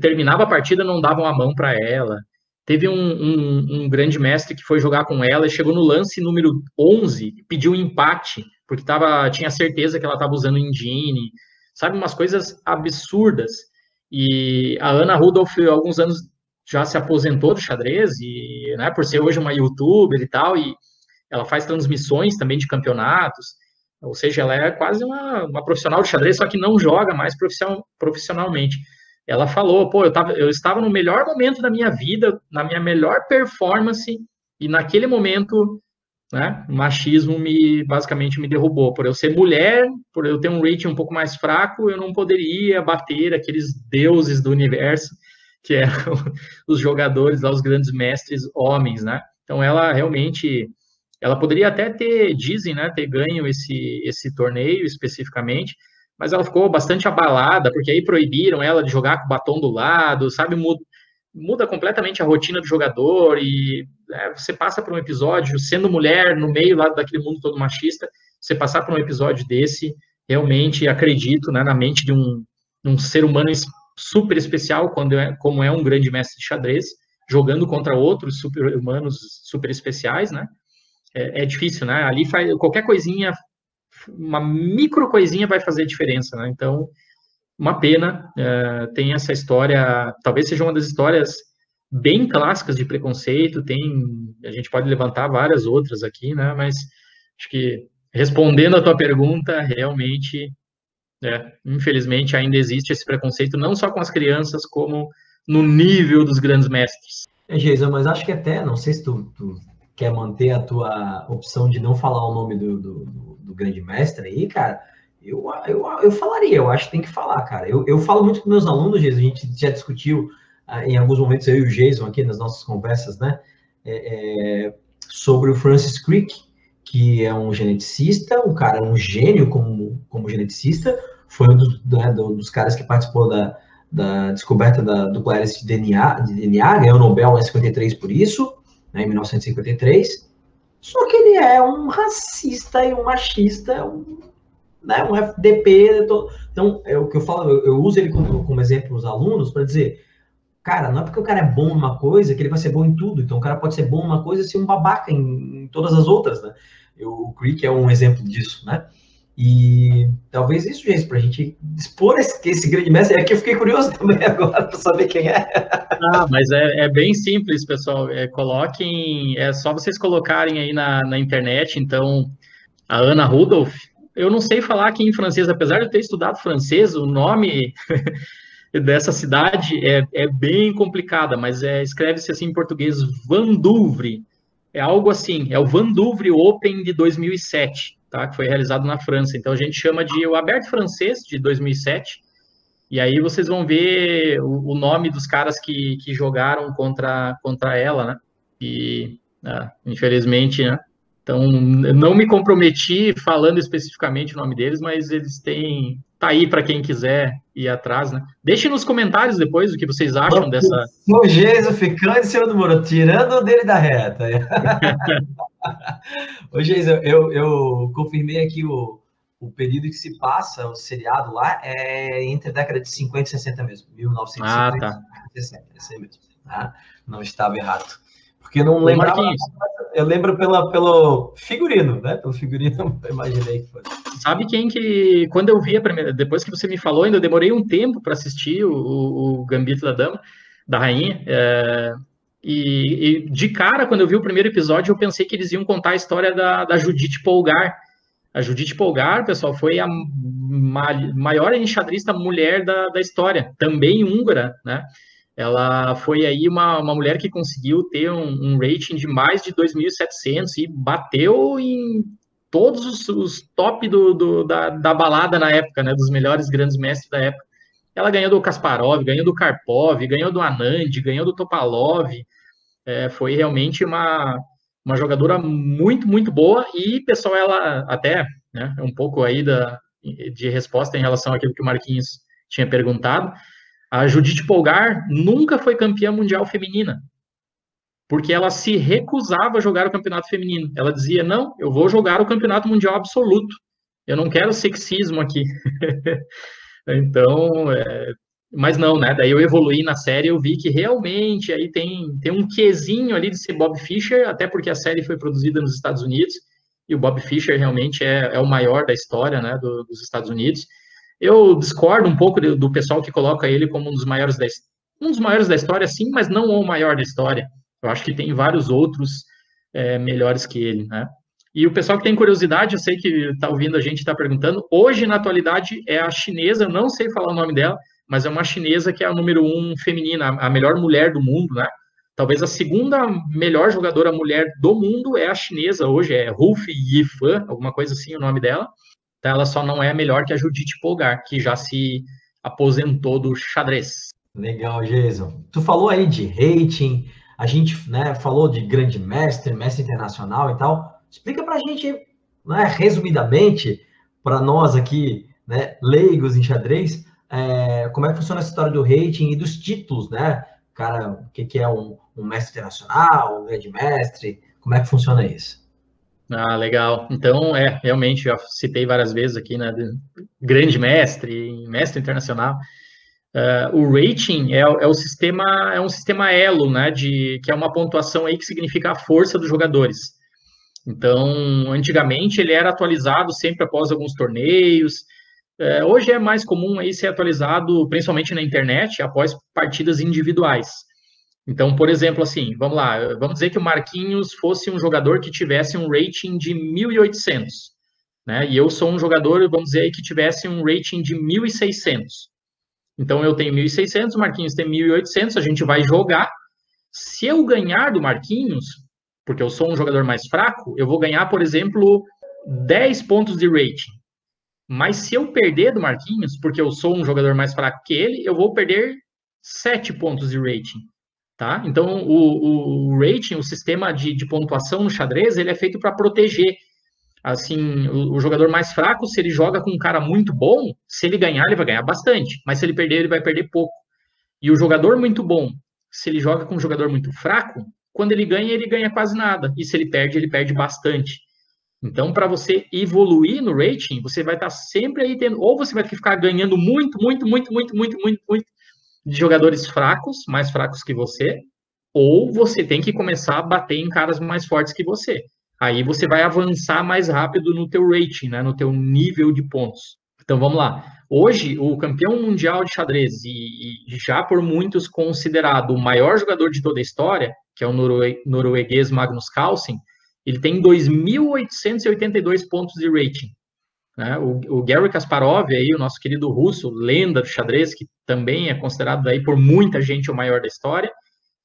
Speaker 2: terminava a partida, não davam a mão para ela. Teve um, um, um, grande mestre que foi jogar com ela e chegou no lance número 11, pediu empate, porque tava, tinha certeza que ela estava usando engine, sabe, umas coisas absurdas. E a Ana Rudolph, alguns anos, já se aposentou do xadrez, e, né, por ser hoje uma youtuber e tal, e ela faz transmissões também de campeonatos, ou seja, ela é quase uma, uma profissional de xadrez, só que não joga mais profissionalmente. Ela falou, pô, eu, tava, eu estava no melhor momento da minha vida, na minha melhor performance, e naquele momento né? O machismo me basicamente me derrubou. Por eu ser mulher, por eu ter um rating um pouco mais fraco, eu não poderia bater aqueles deuses do universo que eram os jogadores lá, os grandes mestres homens, né? Então ela realmente, ela poderia até ter, dizem, né, ter ganho esse esse torneio especificamente, mas ela ficou bastante abalada porque aí proibiram ela de jogar com o batom do lado, sabe? muda completamente a rotina do jogador e é, você passa por um episódio, sendo mulher no meio lá daquele mundo todo machista, você passar por um episódio desse, realmente acredito né, na mente de um, um ser humano super especial, quando é, como é um grande mestre de xadrez, jogando contra outros super humanos super especiais, né? É, é difícil, né? Ali faz qualquer coisinha, uma micro coisinha vai fazer diferença, né? Então, uma pena, é, tem essa história, talvez seja uma das histórias bem clássicas de preconceito, tem, a gente pode levantar várias outras aqui, né, mas acho que respondendo a tua pergunta, realmente, é, infelizmente ainda existe esse preconceito, não só com as crianças, como no nível dos grandes mestres.
Speaker 1: É, Geisa, mas acho que até, não sei se tu, tu, quer manter a tua opção de não falar o nome do, do, do grande mestre aí, cara, eu, eu, eu falaria, eu acho que tem que falar, cara. Eu, eu falo muito com meus alunos, Jason, a gente já discutiu ah, em alguns momentos, eu e o Jason aqui nas nossas conversas, né, é, é, sobre o Francis Crick, que é um geneticista, um cara, um gênio como, como geneticista, foi um dos, né, dos caras que participou da, da descoberta da duplérese de DNA, de DNA, ganhou o Nobel em 53 por isso, né, em 1953, só que ele é um racista e um machista, um né, um FDP. Tô... Então, é o que eu falo, eu, eu uso ele como, como exemplo os alunos para dizer, cara, não é porque o cara é bom numa coisa que ele vai ser bom em tudo. Então, o cara pode ser bom numa coisa e ser um babaca em, em todas as outras, né? Eu, o Creek é um exemplo disso, né? E talvez isso, gente, para a gente expor esse, esse grande mestre. É que eu fiquei curioso também agora para saber quem é.
Speaker 2: Ah, mas é, é bem simples, pessoal. É, coloquem, é só vocês colocarem aí na, na internet. Então, a Ana Rudolph, eu não sei falar aqui em francês, apesar de eu ter estudado francês, o nome dessa cidade é, é bem complicada, mas é, escreve-se assim em português Vandouvre. É algo assim, é o Vandouvre Open de 2007, tá? Que foi realizado na França. Então a gente chama de o Aberto Francês de 2007. E aí vocês vão ver o, o nome dos caras que, que jogaram contra, contra ela, né? E ah, infelizmente, né? Então, não me comprometi falando especificamente o nome deles, mas eles têm. Tá aí para quem quiser ir atrás, né? Deixe nos comentários depois o que vocês acham dessa.
Speaker 1: O Geiso ficando em cima do muro, tirando o dele da reta. Ô, Geiso, eu, eu confirmei aqui o, o período que se passa, o seriado lá, é entre a década de 50 e 60 mesmo. 1950 ah, tá. e 60, esse mesmo. Tá? Não estava errado. Porque não lembro. Eu lembro pela, pelo figurino, né? Pelo figurino, eu imaginei que foi.
Speaker 2: Sabe quem que. Quando eu vi a primeira. Depois que você me falou, ainda demorei um tempo para assistir o, o, Gambito da Dama, da Rainha. É, e, e, de cara, quando eu vi o primeiro episódio, eu pensei que eles iam contar a história da, da Judite Polgar. A Judite Polgar, pessoal, foi a maior enxadrista mulher da, da história, também húngara, né? ela foi aí uma, uma mulher que conseguiu ter um, um rating de mais de 2.700 e bateu em todos os, os top do, do, da, da balada na época, né, dos melhores grandes mestres da época. Ela ganhou do Kasparov, ganhou do Karpov, ganhou do Anand, ganhou do Topalov. É, foi realmente uma, uma jogadora muito, muito boa e, pessoal, ela até, né, um pouco aí da, de resposta em relação àquilo que o Marquinhos tinha perguntado, a Judite Polgar nunca foi campeã mundial feminina, porque ela se recusava a jogar o campeonato feminino. Ela dizia: não, eu vou jogar o campeonato mundial absoluto. Eu não quero sexismo aqui. então, é... mas não, né? Daí eu evoluí na série, eu vi que realmente aí tem, tem um quesinho ali de ser Bob Fischer, até porque a série foi produzida nos Estados Unidos e o Bob Fischer realmente é, é o maior da história, né, do, dos Estados Unidos. Eu discordo um pouco do pessoal que coloca ele como um dos maiores da, um dos maiores da história, sim, mas não o maior da história. Eu acho que tem vários outros é, melhores que ele, né? E o pessoal que tem curiosidade, eu sei que está ouvindo a gente está perguntando. Hoje, na atualidade, é a chinesa, não sei falar o nome dela, mas é uma chinesa que é a número um feminina, a melhor mulher do mundo, né? Talvez a segunda melhor jogadora mulher do mundo é a chinesa hoje, é Ruf Yifan, alguma coisa assim o nome dela. Então, ela só não é melhor que a Judith Polgar, que já se aposentou do xadrez.
Speaker 1: Legal, Jason. Tu falou aí de rating, a gente né, falou de grande mestre, mestre internacional e tal. Explica para a gente, né, resumidamente, para nós aqui, né, leigos em xadrez, é, como é que funciona essa história do rating e dos títulos, né? Cara, o que, que é um, um mestre internacional, um grande mestre, como é que funciona isso?
Speaker 2: Ah, legal. Então, é, realmente, já citei várias vezes aqui, né, grande mestre, mestre internacional. Uh, o rating é, é, o sistema, é um sistema elo, né, de, que é uma pontuação aí que significa a força dos jogadores. Então, antigamente ele era atualizado sempre após alguns torneios. Uh, hoje é mais comum aí ser atualizado, principalmente na internet, após partidas individuais. Então, por exemplo, assim, vamos lá, vamos dizer que o Marquinhos fosse um jogador que tivesse um rating de 1.800, né? E eu sou um jogador, vamos dizer, que tivesse um rating de 1.600. Então, eu tenho 1.600, o Marquinhos tem 1.800, a gente vai jogar. Se eu ganhar do Marquinhos, porque eu sou um jogador mais fraco, eu vou ganhar, por exemplo, 10 pontos de rating. Mas se eu perder do Marquinhos, porque eu sou um jogador mais fraco que ele, eu vou perder 7 pontos de rating. Tá? Então, o, o rating, o sistema de, de pontuação no xadrez, ele é feito para proteger assim, o, o, jogador mais fraco, se ele joga com um cara muito bom, se ele ganhar, ele vai ganhar bastante, mas se ele perder, ele vai perder pouco. E o jogador muito bom, se ele joga com um jogador muito fraco, quando ele ganha, ele ganha quase nada, e se ele perde, ele perde bastante. Então, para você evoluir no rating, você vai estar tá sempre aí tendo, ou você vai ficar ganhando muito, muito, muito, muito, muito, muito, muito, de jogadores fracos, mais fracos que você, ou você tem que começar a bater em caras mais fortes que você. Aí você vai avançar mais rápido no teu rating, né, no teu nível de pontos. Então vamos lá. Hoje, o campeão mundial de xadrez, e, e já por muitos considerado o maior jogador de toda a história, que é o norue norueguês Magnus Carlsen, ele tem 2.882 pontos de rating. Né? O, o, Gary Kasparov, aí, o nosso querido russo, lenda do xadrez, que também é considerado aí por muita gente o maior da história,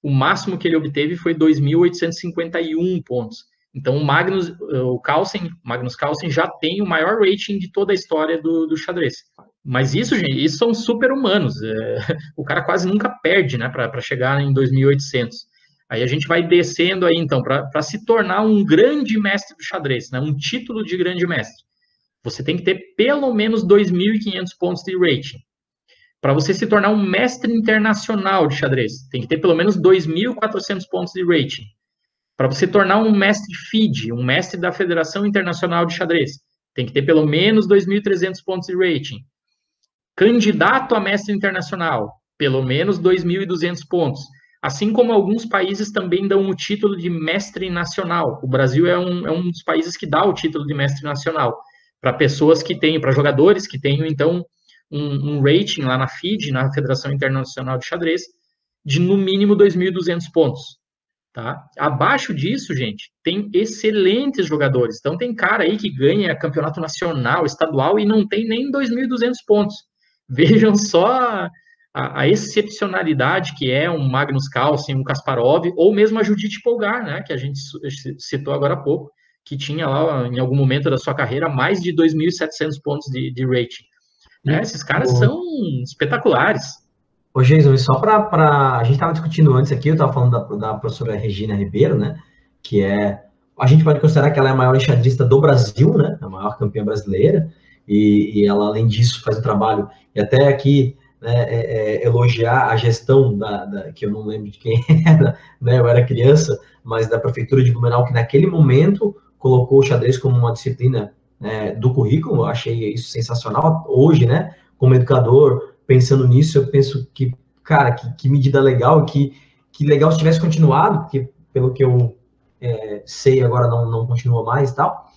Speaker 2: o máximo que ele obteve foi 2.851 pontos. Então, o Magnus, o Carlsen, Magnus Carlsen já tem o maior rating de toda a história do, do xadrez. Mas isso, gente, isso são super humanos. É, o cara quase nunca perde, né, para chegar em 2.800. Aí a gente vai descendo aí, então, para se tornar um grande mestre do xadrez, né, um título de grande mestre você tem que ter pelo menos 2.500 pontos de rating. Para você se tornar um mestre internacional de xadrez, tem que ter pelo menos 2.400 pontos de rating. Para você tornar um mestre FIDE, um mestre da Federação Internacional de Xadrez, tem que ter pelo menos 2.300 pontos de rating. Candidato a mestre internacional, pelo menos 2.200 pontos. Assim como alguns países também dão o título de mestre nacional. O Brasil é um, é um dos países que dá o título de mestre nacional para pessoas que tenham, para jogadores que tenham, então, um, um, rating lá na FIDE, na Federação Internacional de Xadrez, de no mínimo 2.200 pontos. Tá? Abaixo disso, gente, tem excelentes jogadores. Então, tem cara aí que ganha campeonato nacional, estadual e não tem nem 2.200 pontos. Vejam só a, a, excepcionalidade que é um Magnus Carlsen, um Kasparov, ou mesmo a Judith Polgar, né, que a gente citou agora há pouco, que tinha lá, em algum momento da sua carreira, mais de 2.700 pontos de, de rating. Né? Esses caras são espetaculares.
Speaker 1: Ô, e só para. A gente estava discutindo antes aqui, eu estava falando da, da, professora Regina Ribeiro, né? Que é. A gente pode considerar que ela é a maior enxadrista do Brasil, né? A maior campeã brasileira. E, e ela, além disso, faz um trabalho. E até aqui, né, é, é, elogiar a gestão da, da, que eu não lembro de quem era, né? Eu era criança, mas da prefeitura de Blumenau, que naquele momento colocou o xadrez como uma disciplina né, do currículo, eu achei isso sensacional. Hoje, né, como educador, pensando nisso, eu penso que, cara, que, que medida legal, que, que legal se tivesse continuado, porque pelo que eu é, sei agora não, não continua mais e tal,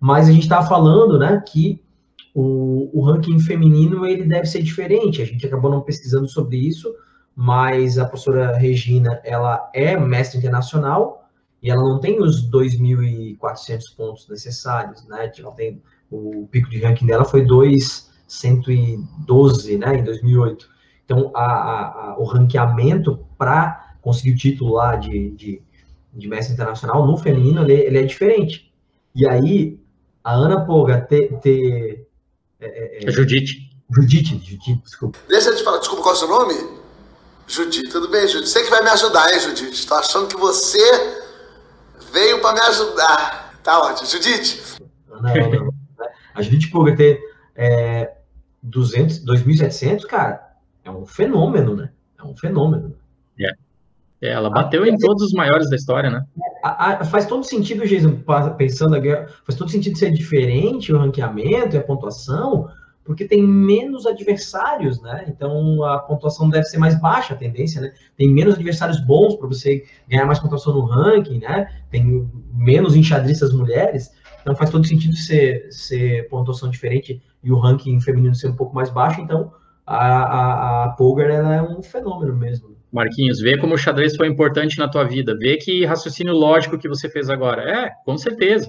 Speaker 1: mas a gente estava falando, né, que o, o ranking feminino ele deve ser diferente, a gente acabou não pesquisando sobre isso, mas a professora Regina, ela é mestre internacional, e ela não tem os 2.400 pontos necessários, né? Ela tem o pico de ranking dela foi 2.112, né, em 2008. Então, a, a, a, o ranqueamento para conseguiu o título lá de, de, de mestre internacional, no feminino ele, ele, é diferente. E aí, a Ana Polga ter. ter
Speaker 2: é, é, é Judite.
Speaker 1: Judite, Judite, desculpa.
Speaker 5: Deixa eu te falar, desculpa, qual é o seu nome? Judite, tudo bem, Judite? Você que vai me ajudar, hein, Judite? Estou achando que você veio para me ajudar. Tá ótimo. Judite?
Speaker 1: Não, não, não. A Judite Polga ter é, 200, 2.700, cara, é um fenômeno, né? É um fenômeno.
Speaker 2: É. é ela bateu em todos os maiores da história, né?
Speaker 1: A, a, faz todo sentido, Jason, pensando aqui, faz todo sentido ser diferente o ranqueamento e a pontuação, porque tem menos adversários, né? Então a pontuação deve ser mais baixa, a tendência, né? Tem menos adversários bons para você ganhar mais pontuação no ranking, né? Tem menos enxadristas mulheres, então faz todo sentido ser, ser pontuação diferente e o ranking feminino ser um pouco mais baixo, então a, a, a Polgar é um fenômeno mesmo.
Speaker 2: Marquinhos, vê como o xadrez foi importante na tua vida, vê que raciocínio lógico que você fez agora. É, com certeza.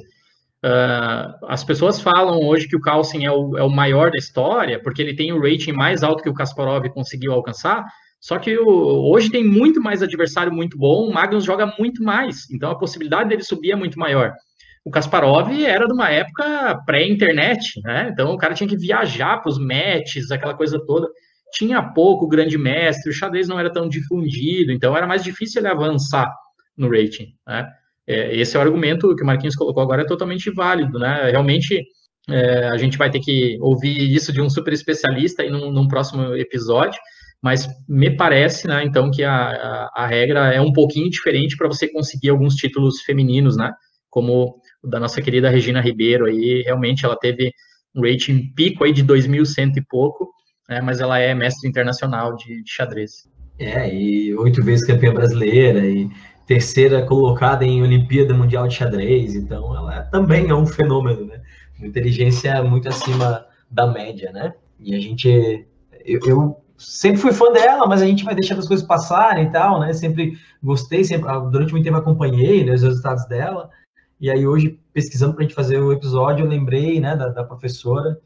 Speaker 2: Uh, as pessoas falam hoje que o Carlsen é o, é o, maior da história, porque ele tem o rating mais alto que o Kasparov conseguiu alcançar, só que o, hoje tem muito mais adversário muito bom, o Magnus joga muito mais, então a possibilidade dele subir é muito maior. O Kasparov era de uma época pré-internet, né? Então o cara tinha que viajar para os matches, aquela coisa toda. Tinha pouco grande mestre, o xadrez não era tão difundido, então era mais difícil ele avançar no rating, né? É, esse é argumento que o Marquinhos colocou agora, é totalmente válido, né? Realmente, é, a gente vai ter que ouvir isso de um super especialista aí num, num próximo episódio, mas me parece, né, então, que a, a, a regra é um pouquinho diferente para você conseguir alguns títulos femininos, né? Como o da nossa querida Regina Ribeiro aí, realmente ela teve um rating pico aí de 2.100 e pouco, né, mas ela é mestre internacional de, de xadrez.
Speaker 1: É, e oito vezes campeã brasileira, e terceira colocada em Olimpíada Mundial de Xadrez, então ela também é um fenômeno, né? Uma inteligência muito acima da média, né? E a gente, eu, eu, sempre fui fã dela, mas a gente vai deixando as coisas passarem e tal, né? Sempre gostei, sempre, durante muito tempo acompanhei né, os resultados dela, e aí hoje, pesquisando para a gente fazer o episódio, eu lembrei, né, da, da professora,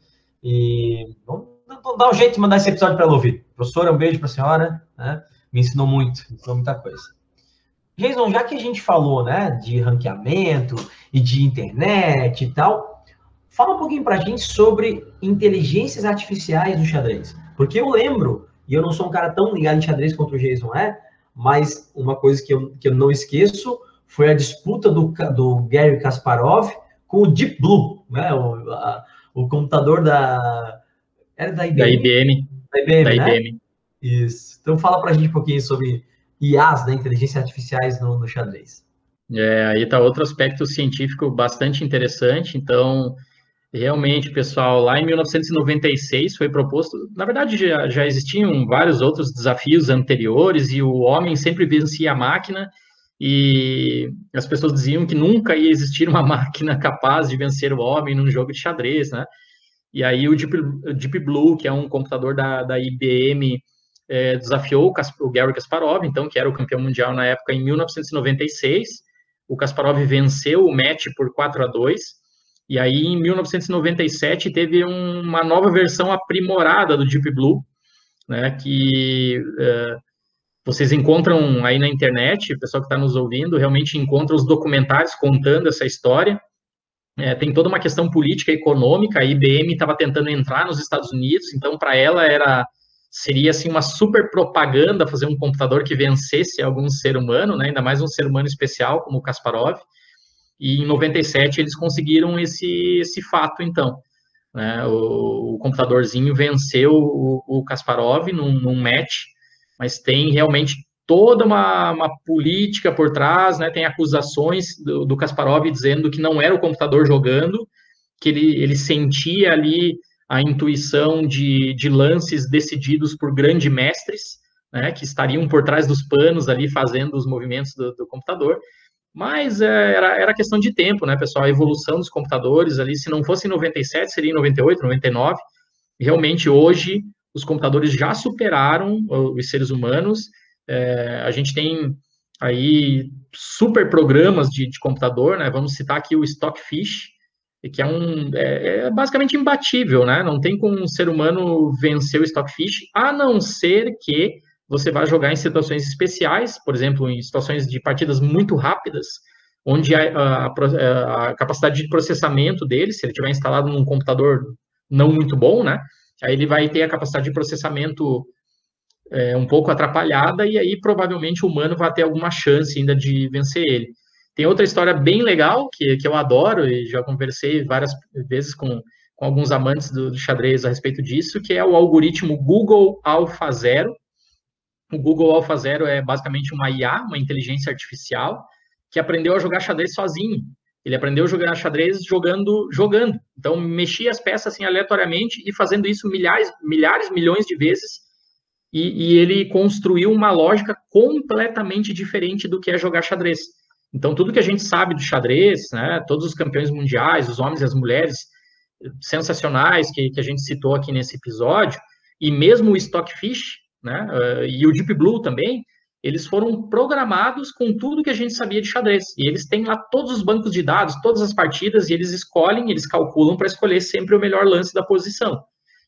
Speaker 1: e vamos dar um jeito de mandar esse episódio para ela ouvir. Professora, um beijo para a senhora, né? Me ensinou muito, ensinou muita coisa. Jason, já que a gente falou, né, de ranqueamento e de internet e tal, fala um pouquinho para a gente sobre inteligências artificiais do xadrez. Porque eu lembro, e eu não sou um cara tão ligado em xadrez quanto o Jason é, mas uma coisa que eu, que eu não esqueço foi a disputa do, do Gary Kasparov com o Deep Blue, né, o, a, o computador da...
Speaker 2: Era da IBM? Da IBM.
Speaker 1: Da IBM, da né? IBM. Isso. Então fala para a gente um pouquinho sobre IAs, né, inteligência artificiais no, no xadrez.
Speaker 2: É, aí está outro aspecto científico bastante interessante. Então, realmente, pessoal, lá em 1996 foi proposto. Na verdade, já, já existiam vários outros desafios anteriores e o homem sempre vencia a máquina. E as pessoas diziam que nunca ia existir uma máquina capaz de vencer o homem num jogo de xadrez, né? E aí o Deep, Deep Blue, que é um computador da, da IBM, é, desafiou o, o Gary Kasparov, então, que era o campeão mundial na época, em 1996. O Kasparov venceu o match por 4 a 2 e aí, em 1997, teve um, uma nova versão aprimorada do Deep Blue, né, que é, vocês encontram aí na internet, o pessoal que está nos ouvindo, realmente encontra os documentários contando essa história. É, tem toda uma questão política e econômica, a IBM estava tentando entrar nos Estados Unidos, então, para ela era seria assim uma super propaganda fazer um computador que vencesse algum ser humano, né? ainda mais um ser humano especial como o Kasparov. E em 97 eles conseguiram esse, esse fato, então. Né? O, o computadorzinho venceu o, o Kasparov num, num, match, mas tem realmente toda uma, uma política por trás, né? tem acusações do, do Kasparov dizendo que não era o computador jogando, que ele, ele sentia ali a intuição de, de lances decididos por grandes mestres, né, que estariam por trás dos panos ali fazendo os movimentos do, do computador. Mas é, era, era questão de tempo, né, pessoal? A evolução dos computadores ali, se não fosse em 97, seria em 98, 99. Realmente, hoje, os computadores já superaram os seres humanos. É, a gente tem aí super programas de, de computador, né? Vamos citar aqui o Stockfish, que é um é, é, basicamente imbatível, né? Não tem como um ser humano vencer o Stockfish, a não ser que você vai jogar em situações especiais, por exemplo, em situações de partidas muito rápidas, onde a, a, a capacidade de processamento dele, se ele tiver instalado num computador não muito bom, né? Aí ele vai ter a capacidade de processamento é, um pouco atrapalhada e aí provavelmente o humano vai ter alguma chance ainda de vencer ele. Tem outra história bem legal que, que eu adoro e já conversei várias vezes com, com alguns amantes do, do xadrez a respeito disso, que é o algoritmo Google AlphaZero. O Google AlphaZero é basicamente uma IA, uma inteligência artificial, que aprendeu a jogar xadrez sozinho. Ele aprendeu a jogar xadrez jogando, jogando. Então, mexia as peças assim aleatoriamente e fazendo isso milhares, milhares, milhões de vezes. E, e ele construiu uma lógica completamente diferente do que é jogar xadrez. Então, tudo que a gente sabe do xadrez, né, todos os campeões mundiais, os homens e as mulheres sensacionais que, que a gente citou aqui nesse episódio, e mesmo o Stockfish, né, uh, e o Deep Blue também, eles foram programados com tudo que a gente sabia de xadrez. E eles têm lá todos os bancos de dados, todas as partidas, e eles escolhem, eles calculam para escolher sempre o melhor lance da posição.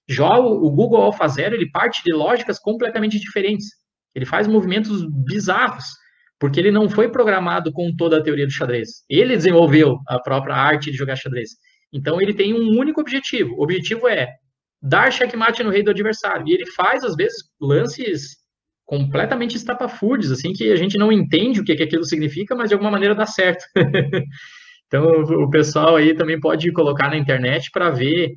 Speaker 2: Já o, o Google AlphaZero, ele parte de lógicas completamente diferentes. Ele faz movimentos bizarros porque ele não foi programado com toda a teoria do xadrez. Ele desenvolveu a própria arte de jogar xadrez. Então ele tem um único objetivo. O objetivo é dar checkmate no rei do adversário. E ele faz, às vezes, lances completamente estapafúrdios, assim, que a gente não entende o que, que aquilo significa, mas de alguma maneira dá certo. então o pessoal aí também pode colocar na internet para ver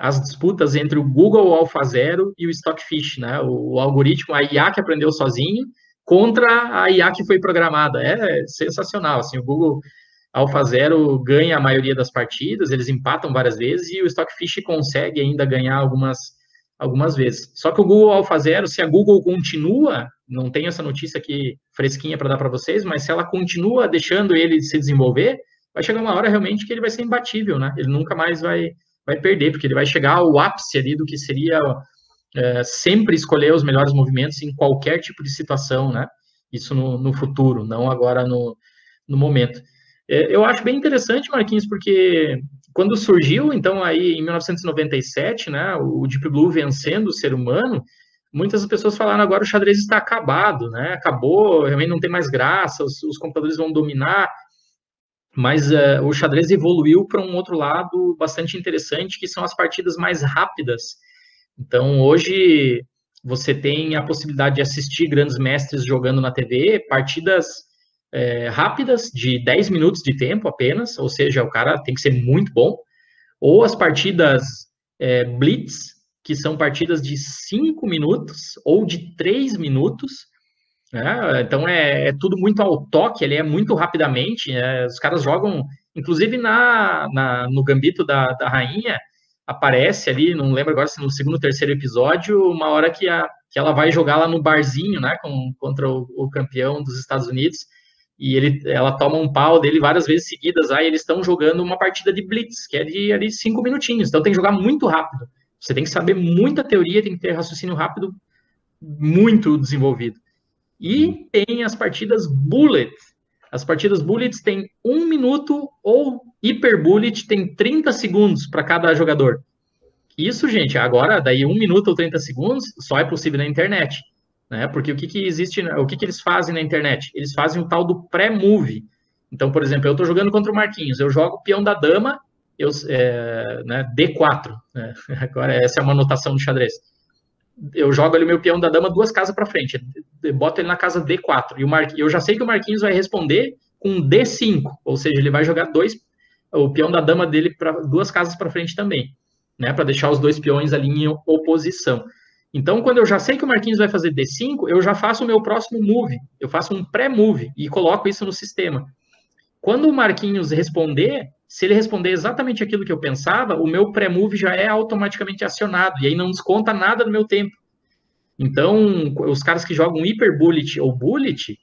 Speaker 2: as disputas entre o Google AlphaZero e o Stockfish, né? O, algoritmo, a IA que aprendeu sozinho, contra a IA que foi programada. É sensacional, assim, o Google AlphaZero ganha a maioria das partidas, eles empatam várias vezes e o Stockfish consegue ainda ganhar algumas, algumas vezes. Só que o Google AlphaZero, se a Google continua, não tenho essa notícia aqui fresquinha para dar para vocês, mas se ela continua deixando ele se desenvolver, vai chegar uma hora realmente que ele vai ser imbatível, né? Ele nunca mais vai, vai perder, porque ele vai chegar ao ápice ali do que seria é, sempre escolher os melhores movimentos em qualquer tipo de situação, né? Isso no, no futuro, não agora no, no momento. É, eu acho bem interessante, Marquinhos, porque quando surgiu, então, aí em 1997, né, o Deep Blue vencendo o ser humano, muitas pessoas falaram agora o xadrez está acabado, né? Acabou, realmente não tem mais graça, os, os computadores vão dominar. Mas uh, o xadrez evoluiu para um outro lado bastante interessante, que são as partidas mais rápidas. Então, hoje, você tem a possibilidade de assistir grandes mestres jogando na TV, partidas é, rápidas, de 10 minutos de tempo apenas, ou seja, o cara tem que ser muito bom, ou as partidas é, blitz, que são partidas de 5 minutos ou de 3 minutos, né? então é, é, tudo muito ao toque, ele é muito rapidamente, né? os caras jogam, inclusive na, na no gambito da, da rainha, aparece ali, não lembro agora se no segundo ou terceiro episódio, uma hora que, a, que ela vai jogar lá no barzinho, né, com, contra o, o, campeão dos Estados Unidos, e ele, ela toma um pau dele várias vezes seguidas, aí eles estão jogando uma partida de blitz, que é de ali, cinco minutinhos, então tem que jogar muito rápido. Você tem que saber muita teoria, tem que ter raciocínio rápido muito desenvolvido. E tem as partidas bullet, as partidas Bullets têm um minuto ou Hyper Bullet tem 30 segundos para cada jogador. Isso, gente, agora, daí um minuto ou 30 segundos só é possível na internet. Né? Porque o que, que existe, o que, que eles fazem na internet? Eles fazem o tal do pré-move. Então, por exemplo, eu estou jogando contra o Marquinhos, eu jogo o peão da dama, eu, é, né, D4. Né? Agora, essa é uma anotação do xadrez eu jogo ali o meu peão da dama duas casas para frente, boto ele na casa D4, e o Mar... eu já sei que o Marquinhos vai responder com D5, ou seja, ele vai jogar dois, o peão da dama dele para duas casas para frente também, né, para deixar os dois peões ali em oposição. Então, quando eu já sei que o Marquinhos vai fazer D5, eu já faço o meu próximo move, eu faço um pré-move e coloco isso no sistema. Quando o Marquinhos responder, se ele responder exatamente aquilo que eu pensava, o meu pré-move já é automaticamente acionado, e aí não desconta nada do meu tempo. Então, os caras que jogam Hyper Bullet ou Bullet,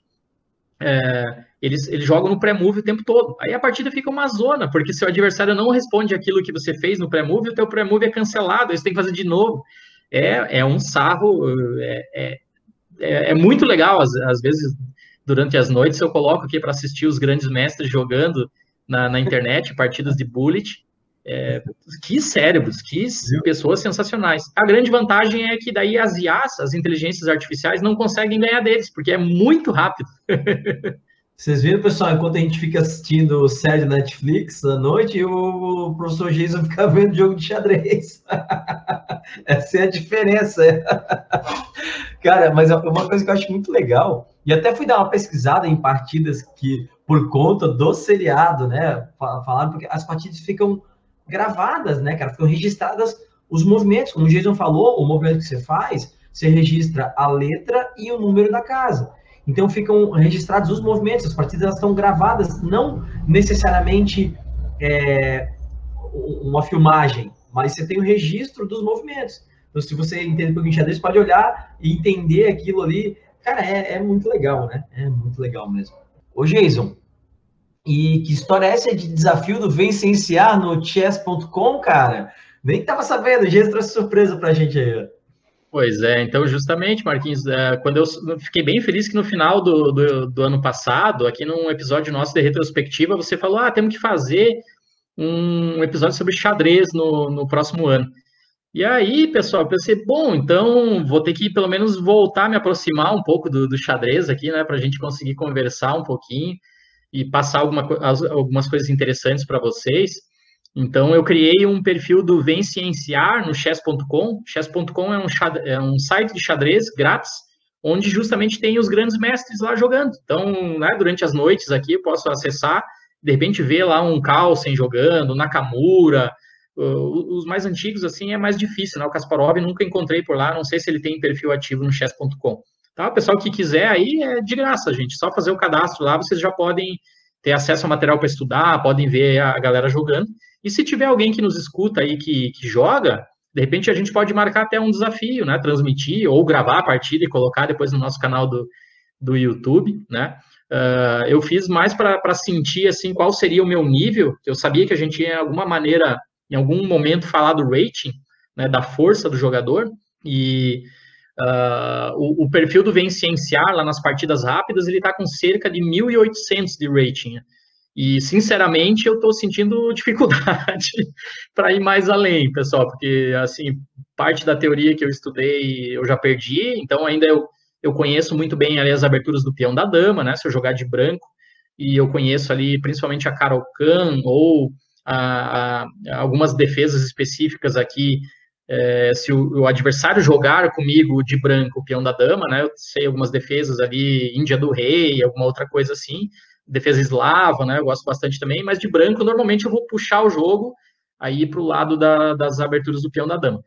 Speaker 2: é, eles, eles jogam no pré-move o tempo todo. Aí a partida fica uma zona, porque se o adversário não responde aquilo que você fez no pré-move, o teu pré-move é cancelado, aí você tem que fazer de novo. É, é um sarro, é, é, é, é muito legal, às, às vezes, durante as noites, eu coloco aqui para assistir os grandes mestres jogando na, na internet, partidas de bullet, É, que cérebros, que pessoas sensacionais. A grande vantagem é que daí as IAs, as inteligências artificiais, não conseguem ganhar deles, porque é muito rápido.
Speaker 1: Vocês viram, pessoal, enquanto a gente fica assistindo série Netflix à noite, o professor Jason fica vendo jogo de xadrez. Essa é a diferença. Cara, mas é uma coisa que eu acho muito legal, e até fui dar uma pesquisada em partidas que, por conta do seriado, né, falaram, porque as partidas ficam gravadas, né, cara, ficam registradas os movimentos, como o Jason falou, o movimento que você faz, você registra a letra e o número da casa. Então ficam registrados os movimentos, as partidas estão gravadas, não necessariamente é, uma filmagem, mas você tem o registro dos movimentos. Então, se você entende um pouquinho de xadrez, pode olhar e entender aquilo ali. Cara, é, é muito legal, né? É muito legal mesmo. Ô, Jason, e que história é essa de desafio do Vencenciar no chess.com, cara? Nem tava sabendo, o Jason trouxe surpresa pra gente aí.
Speaker 2: Pois é, então justamente, Marquinhos, é, quando eu fiquei bem feliz que no final do, do, do, ano passado, aqui num episódio nosso de retrospectiva, você falou, ah, temos que fazer um episódio sobre xadrez no, no próximo ano. E aí, pessoal, pensei, bom, então vou ter que pelo menos voltar a me aproximar um pouco do, do xadrez aqui, né, para a gente conseguir conversar um pouquinho e passar alguma, algumas coisas interessantes para vocês. Então, eu criei um perfil do Vem Cienciar no chess.com. Chess.com é um, é um site de xadrez grátis, onde justamente tem os grandes mestres lá jogando. Então, né, durante as noites aqui, eu posso acessar, de repente ver lá um Carlsen jogando, Nakamura, uh, os mais antigos, assim, é mais difícil, né? O Kasparov nunca encontrei por lá, não sei se ele tem perfil ativo no chess.com. Tá? O pessoal que quiser aí é de graça, gente. Só fazer o cadastro lá, vocês já podem ter acesso ao material para estudar, podem ver a galera jogando. E se tiver alguém que nos escuta aí que, que joga, de repente a gente pode marcar até um desafio, né? Transmitir ou gravar a partida e colocar depois no nosso canal do, do YouTube, né? Uh, eu fiz mais para sentir assim qual seria o meu nível. Eu sabia que a gente ia, em alguma maneira, em algum momento, falar do rating, né, da força do jogador. E uh, o, o, perfil do Vencienciar lá nas partidas rápidas ele está com cerca de 1.800 de rating. E, sinceramente, eu estou sentindo dificuldade para ir mais além, pessoal, porque, assim, parte da teoria que eu estudei eu já perdi, então ainda eu, eu conheço muito bem ali as aberturas do peão da dama, né, se eu jogar de branco, e eu conheço ali principalmente a Carol Khan ou a, a, algumas defesas específicas aqui, é, se o, o, adversário jogar comigo de branco o peão da dama, né, eu sei algumas defesas ali, Índia do Rei, alguma outra coisa assim, defesa eslava, né? Eu gosto bastante também, mas de branco, normalmente eu vou puxar o jogo aí para o lado da, das aberturas do peão da dama.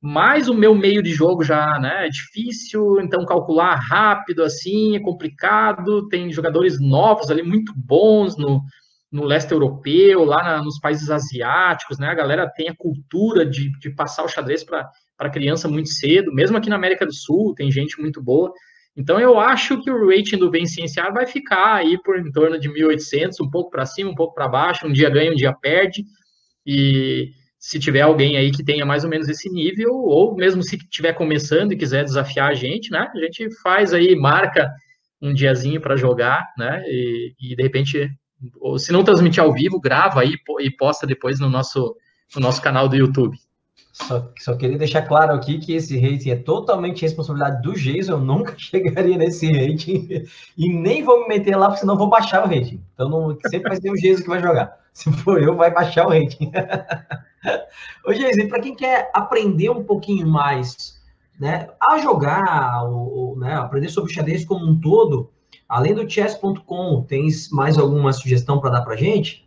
Speaker 2: Mas o meu meio de jogo já né, é difícil, então calcular rápido assim é complicado. Tem jogadores novos ali muito bons no, no leste europeu, lá na, nos países asiáticos, né? A galera tem a cultura de, de passar o xadrez para criança muito cedo, mesmo aqui na América do Sul, tem gente muito boa. Então, eu acho que o rating do Vencienciar vai ficar aí por em torno de 1.800, um pouco para cima, um pouco para baixo, um dia ganha, um dia perde. E se tiver alguém aí que tenha mais ou menos esse nível, ou mesmo se estiver começando e quiser desafiar a gente, né? A gente faz aí, marca um diazinho para jogar, né? E, e, de repente, se não transmitir ao vivo, grava aí e posta depois no nosso, no nosso canal do YouTube.
Speaker 1: Só, só, queria deixar claro aqui que esse rating é totalmente responsabilidade do Jason. Eu nunca chegaria nesse rating e nem vou me meter lá, porque senão vou baixar o rating. Então não, sempre vai ser o Jason que vai jogar. Se for eu, vai baixar o rating. Ô, Jason, para quem quer aprender um pouquinho mais né, a jogar, ou, né, aprender sobre xadrez como um todo, além do chess.com, tens mais alguma sugestão para dar para gente?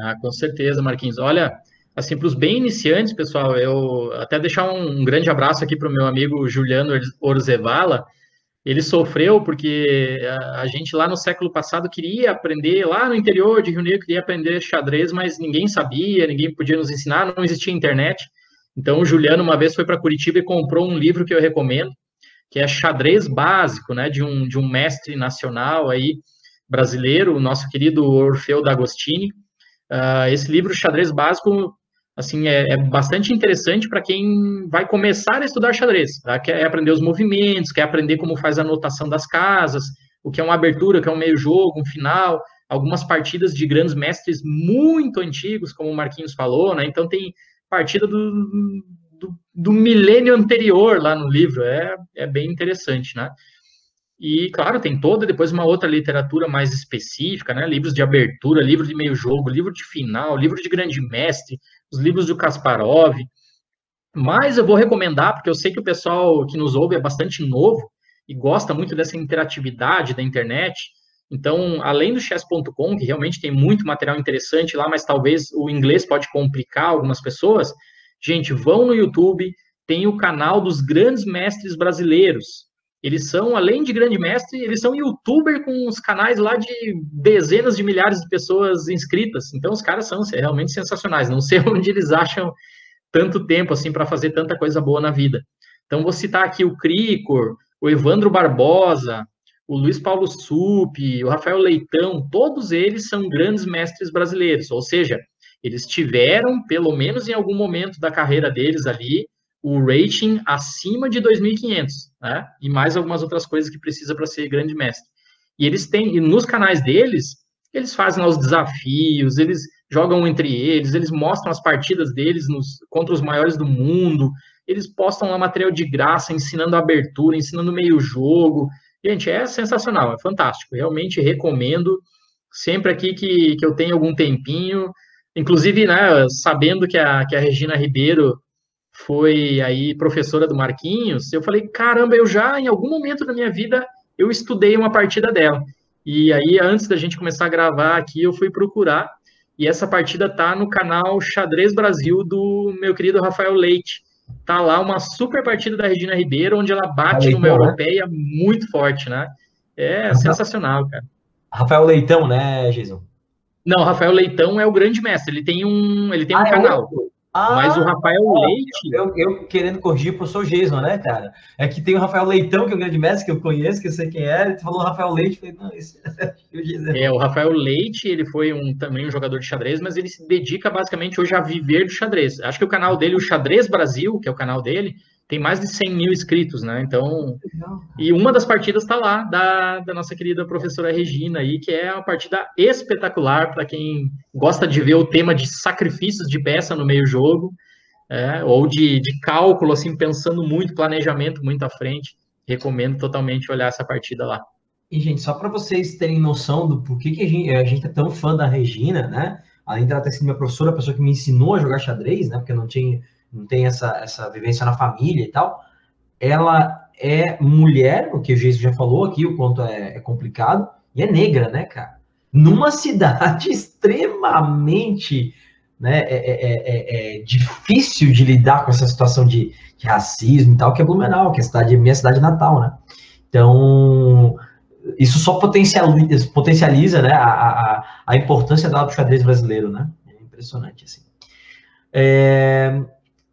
Speaker 2: Ah, com certeza, Marquinhos. Olha, assim, para os bem iniciantes, pessoal, eu até deixar um, grande abraço aqui para o meu amigo Juliano Orzevala. Ele sofreu porque a, gente lá no século passado queria aprender, lá no interior de Rio Negro, queria aprender xadrez, mas ninguém sabia, ninguém podia nos ensinar, não existia internet. Então, o Juliano uma vez foi para Curitiba e comprou um livro que eu recomendo, que é Xadrez Básico, né, de um, de um mestre nacional aí, brasileiro, o nosso querido Orfeu D'Agostini. Uh, esse livro, Xadrez Básico, assim, é, é bastante interessante para quem vai começar a estudar xadrez, tá? quer aprender os movimentos, quer aprender como faz a anotação das casas, o que é uma abertura, o que é um meio jogo, um final, algumas partidas de grandes mestres muito antigos, como o Marquinhos falou, né? Então tem partida do, do, milênio anterior lá no livro, é, é bem interessante, né? E, claro, tem toda depois uma outra literatura mais específica, né? Livros de abertura, livro de meio jogo, livro de final, livro de grande mestre, os livros do Kasparov. Mas eu vou recomendar, porque eu sei que o pessoal que nos ouve é bastante novo e gosta muito dessa interatividade da internet. Então, além do chess.com, que realmente tem muito material interessante lá, mas talvez o inglês pode complicar algumas pessoas, gente, vão no YouTube, tem o canal dos grandes mestres brasileiros. Eles são, além de grande mestre, eles são youtuber com os canais lá de dezenas de milhares de pessoas inscritas. Então, os caras são realmente sensacionais. Não sei onde eles acham tanto tempo assim para fazer tanta coisa boa na vida. Então, vou citar aqui o Cricor, o Evandro Barbosa, o Luiz Paulo Supi, o Rafael Leitão, todos eles são grandes mestres brasileiros. Ou seja, eles tiveram, pelo menos em algum momento da carreira deles ali, o rating acima de 2.500, né? E mais algumas outras coisas que precisa para ser grande mestre. E eles têm, e nos canais deles, eles fazem os desafios, eles jogam entre eles, eles mostram as partidas deles nos, contra os maiores do mundo, eles postam lá material de graça, ensinando abertura, ensinando meio jogo. Gente, é sensacional, é fantástico. Realmente recomendo. Sempre aqui que, que eu tenho algum tempinho, inclusive, né, sabendo que a, que a Regina Ribeiro foi aí professora do Marquinhos, eu falei, caramba, eu já, em algum momento da minha vida, eu estudei uma partida dela. E aí, antes da gente começar a gravar aqui, eu fui procurar, e essa partida tá no canal Xadrez Brasil do meu querido Rafael Leite. Tá lá uma super partida da Regina Ribeiro, onde ela bate Leitão, numa né? europeia muito forte, né? É Rafael, sensacional, cara.
Speaker 1: Rafael Leitão, né, Jason?
Speaker 2: Não, Rafael Leitão é o grande mestre. Ele tem um, ele tem ah, um é canal. Ah, Mas o Rafael Leite.
Speaker 1: Eu, eu, querendo corrigir pro professor Jason, né, cara? É que tem o Rafael Leitão, que é um grande mestre que eu conheço, que eu sei quem é. Ele falou Rafael Leite, falei, não, esse
Speaker 2: é o Rafael Leite, ele foi um, também um jogador de xadrez, mas ele se dedica basicamente hoje a viver do xadrez. Acho que o canal dele, o Xadrez Brasil, que é o canal dele, tem mais de 100 mil inscritos, né? Então, e uma das partidas está lá da, da nossa querida professora Regina aí, que é uma partida espetacular para quem gosta de ver o tema de sacrifícios de peça no meio jogo, é, ou de, de cálculo, assim, pensando muito, planejamento muito à frente. Recomendo totalmente olhar essa partida lá.
Speaker 1: E, gente, só para vocês terem noção do porquê que a gente, a gente é tão fã da Regina, né? Além dela ter sido minha professora, a pessoa que me ensinou a jogar xadrez, né? Porque eu não tinha não tem essa, essa vivência na família e tal, ela é mulher, o que o Geiso já falou aqui, o quanto é, é, complicado, e é negra, né, cara? Numa cidade extremamente né, é, é, é, é, difícil de lidar com essa situação de, de, racismo e tal, que é Blumenau, que é a cidade, minha cidade natal, né? Então, isso só potencializa, potencializa né, a, a, a importância do xadrez brasileiro, né? É impressionante, assim. É,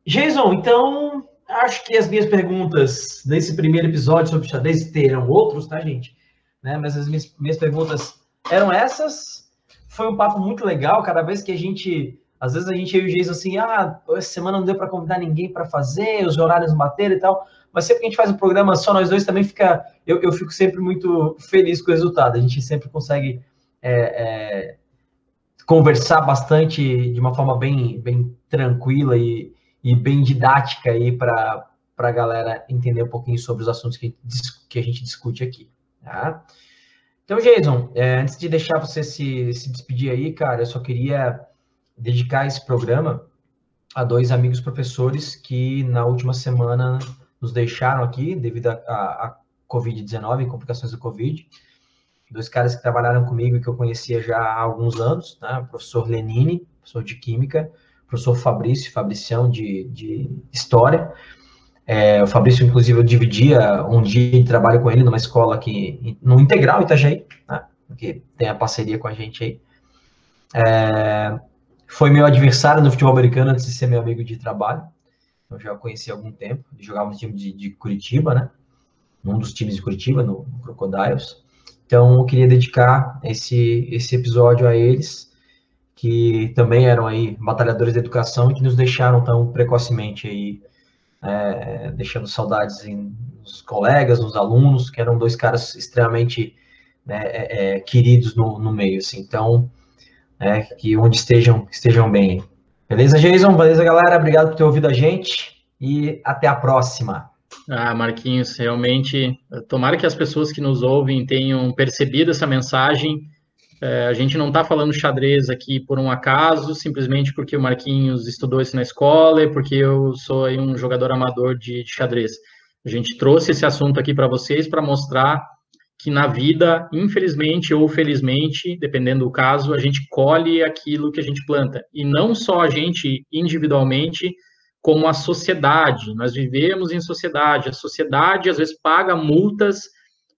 Speaker 1: Jason, então, acho que as minhas perguntas nesse primeiro episódio sobre xadrez terão outros, tá, gente? Né? Mas as minhas, minhas perguntas eram essas. Foi um papo muito legal. Cada vez que a gente. Às vezes a gente e o Jason assim, ah, essa semana não deu para convidar ninguém para fazer, os horários bateram e tal. Mas sempre que a gente faz um programa só nós dois, também fica. Eu, eu fico sempre muito feliz com o resultado. A gente sempre consegue é, é, conversar bastante de uma forma bem, bem tranquila e, e bem didática aí para a galera entender um pouquinho sobre os assuntos que, que a gente discute aqui. Tá? Então, Jason, é, antes de deixar você se, se despedir aí, cara, eu só queria dedicar esse programa a dois amigos professores que na última semana nos deixaram aqui devido a Covid-19 e complicações do Covid. Dois caras que trabalharam comigo e que eu conhecia já há alguns anos, né? o professor Lenine, professor de Química, professor Fabrício, Fabricião de, de História. É, o Fabrício, inclusive, eu dividia um dia de trabalho com ele numa escola aqui, no Integral Itajaí, né, que tem a parceria com a gente aí. É, foi meu adversário no futebol americano antes de ser meu amigo de trabalho. Eu já conheci há algum tempo. Jogava no time de, de Curitiba, né? Num dos times de Curitiba, no, no Crocodiles. Então, eu queria dedicar esse, esse episódio a eles que também eram aí batalhadores da educação e que nos deixaram tão precocemente aí, é, deixando saudades em, nos colegas, nos alunos, que eram dois caras extremamente né, é, é, queridos no, no meio, assim. Então, é, que onde estejam, estejam bem. Beleza, Jason? Beleza, galera? Obrigado por ter ouvido a gente e até a próxima.
Speaker 2: Ah, Marquinhos, realmente, tomara que as pessoas que nos ouvem tenham percebido essa mensagem. É, a gente não está falando xadrez aqui por um acaso, simplesmente porque o Marquinhos estudou isso na escola e porque eu sou um jogador amador de, de xadrez. A gente trouxe esse assunto aqui para vocês para mostrar que na vida, infelizmente ou felizmente, dependendo do caso, a gente colhe aquilo que a gente planta. E não só a gente individualmente, como a sociedade. Nós vivemos em sociedade. A sociedade, às vezes, paga multas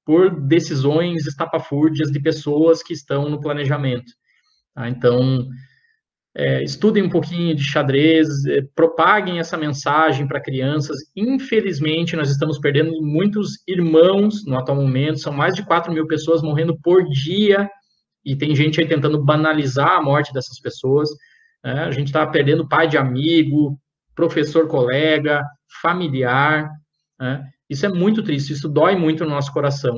Speaker 2: por decisões estapafúrdias de pessoas que estão no planejamento. Tá? Então, é, estudem um pouquinho de xadrez, é, propaguem essa mensagem para crianças. Infelizmente, nós estamos perdendo muitos irmãos no atual momento, são mais de 4 mil pessoas morrendo por dia, e tem gente aí tentando banalizar a morte dessas pessoas. Né? A gente está perdendo pai de amigo, professor colega, familiar. Né? Isso é muito triste, isso dói muito no nosso coração.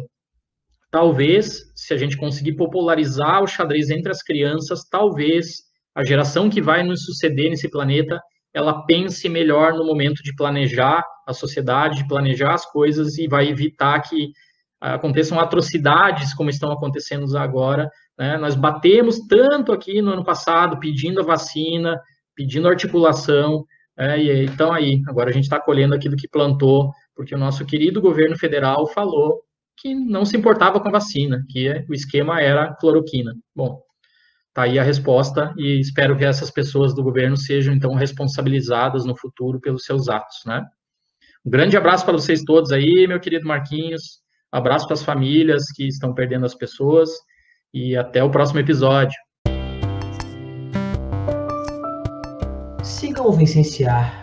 Speaker 2: Talvez, se a gente conseguir popularizar o xadrez entre as crianças, talvez a geração que vai nos suceder nesse planeta, ela pense melhor no momento de planejar a sociedade, de planejar as coisas e vai evitar que aconteçam atrocidades como estão acontecendo agora. Né? Nós batemos tanto aqui no ano passado pedindo a vacina, pedindo articulação, é, e então aí, agora a gente está colhendo aquilo que plantou, porque o nosso querido governo federal falou que não se importava com vacina, que o esquema era cloroquina. Bom, Tá aí a resposta e espero que essas pessoas do governo sejam então responsabilizadas no futuro pelos seus atos, né? Um grande abraço para vocês todos aí, meu querido Marquinhos. abraço para as famílias que estão perdendo as pessoas e até o próximo episódio.
Speaker 1: Sigam o Vencenciar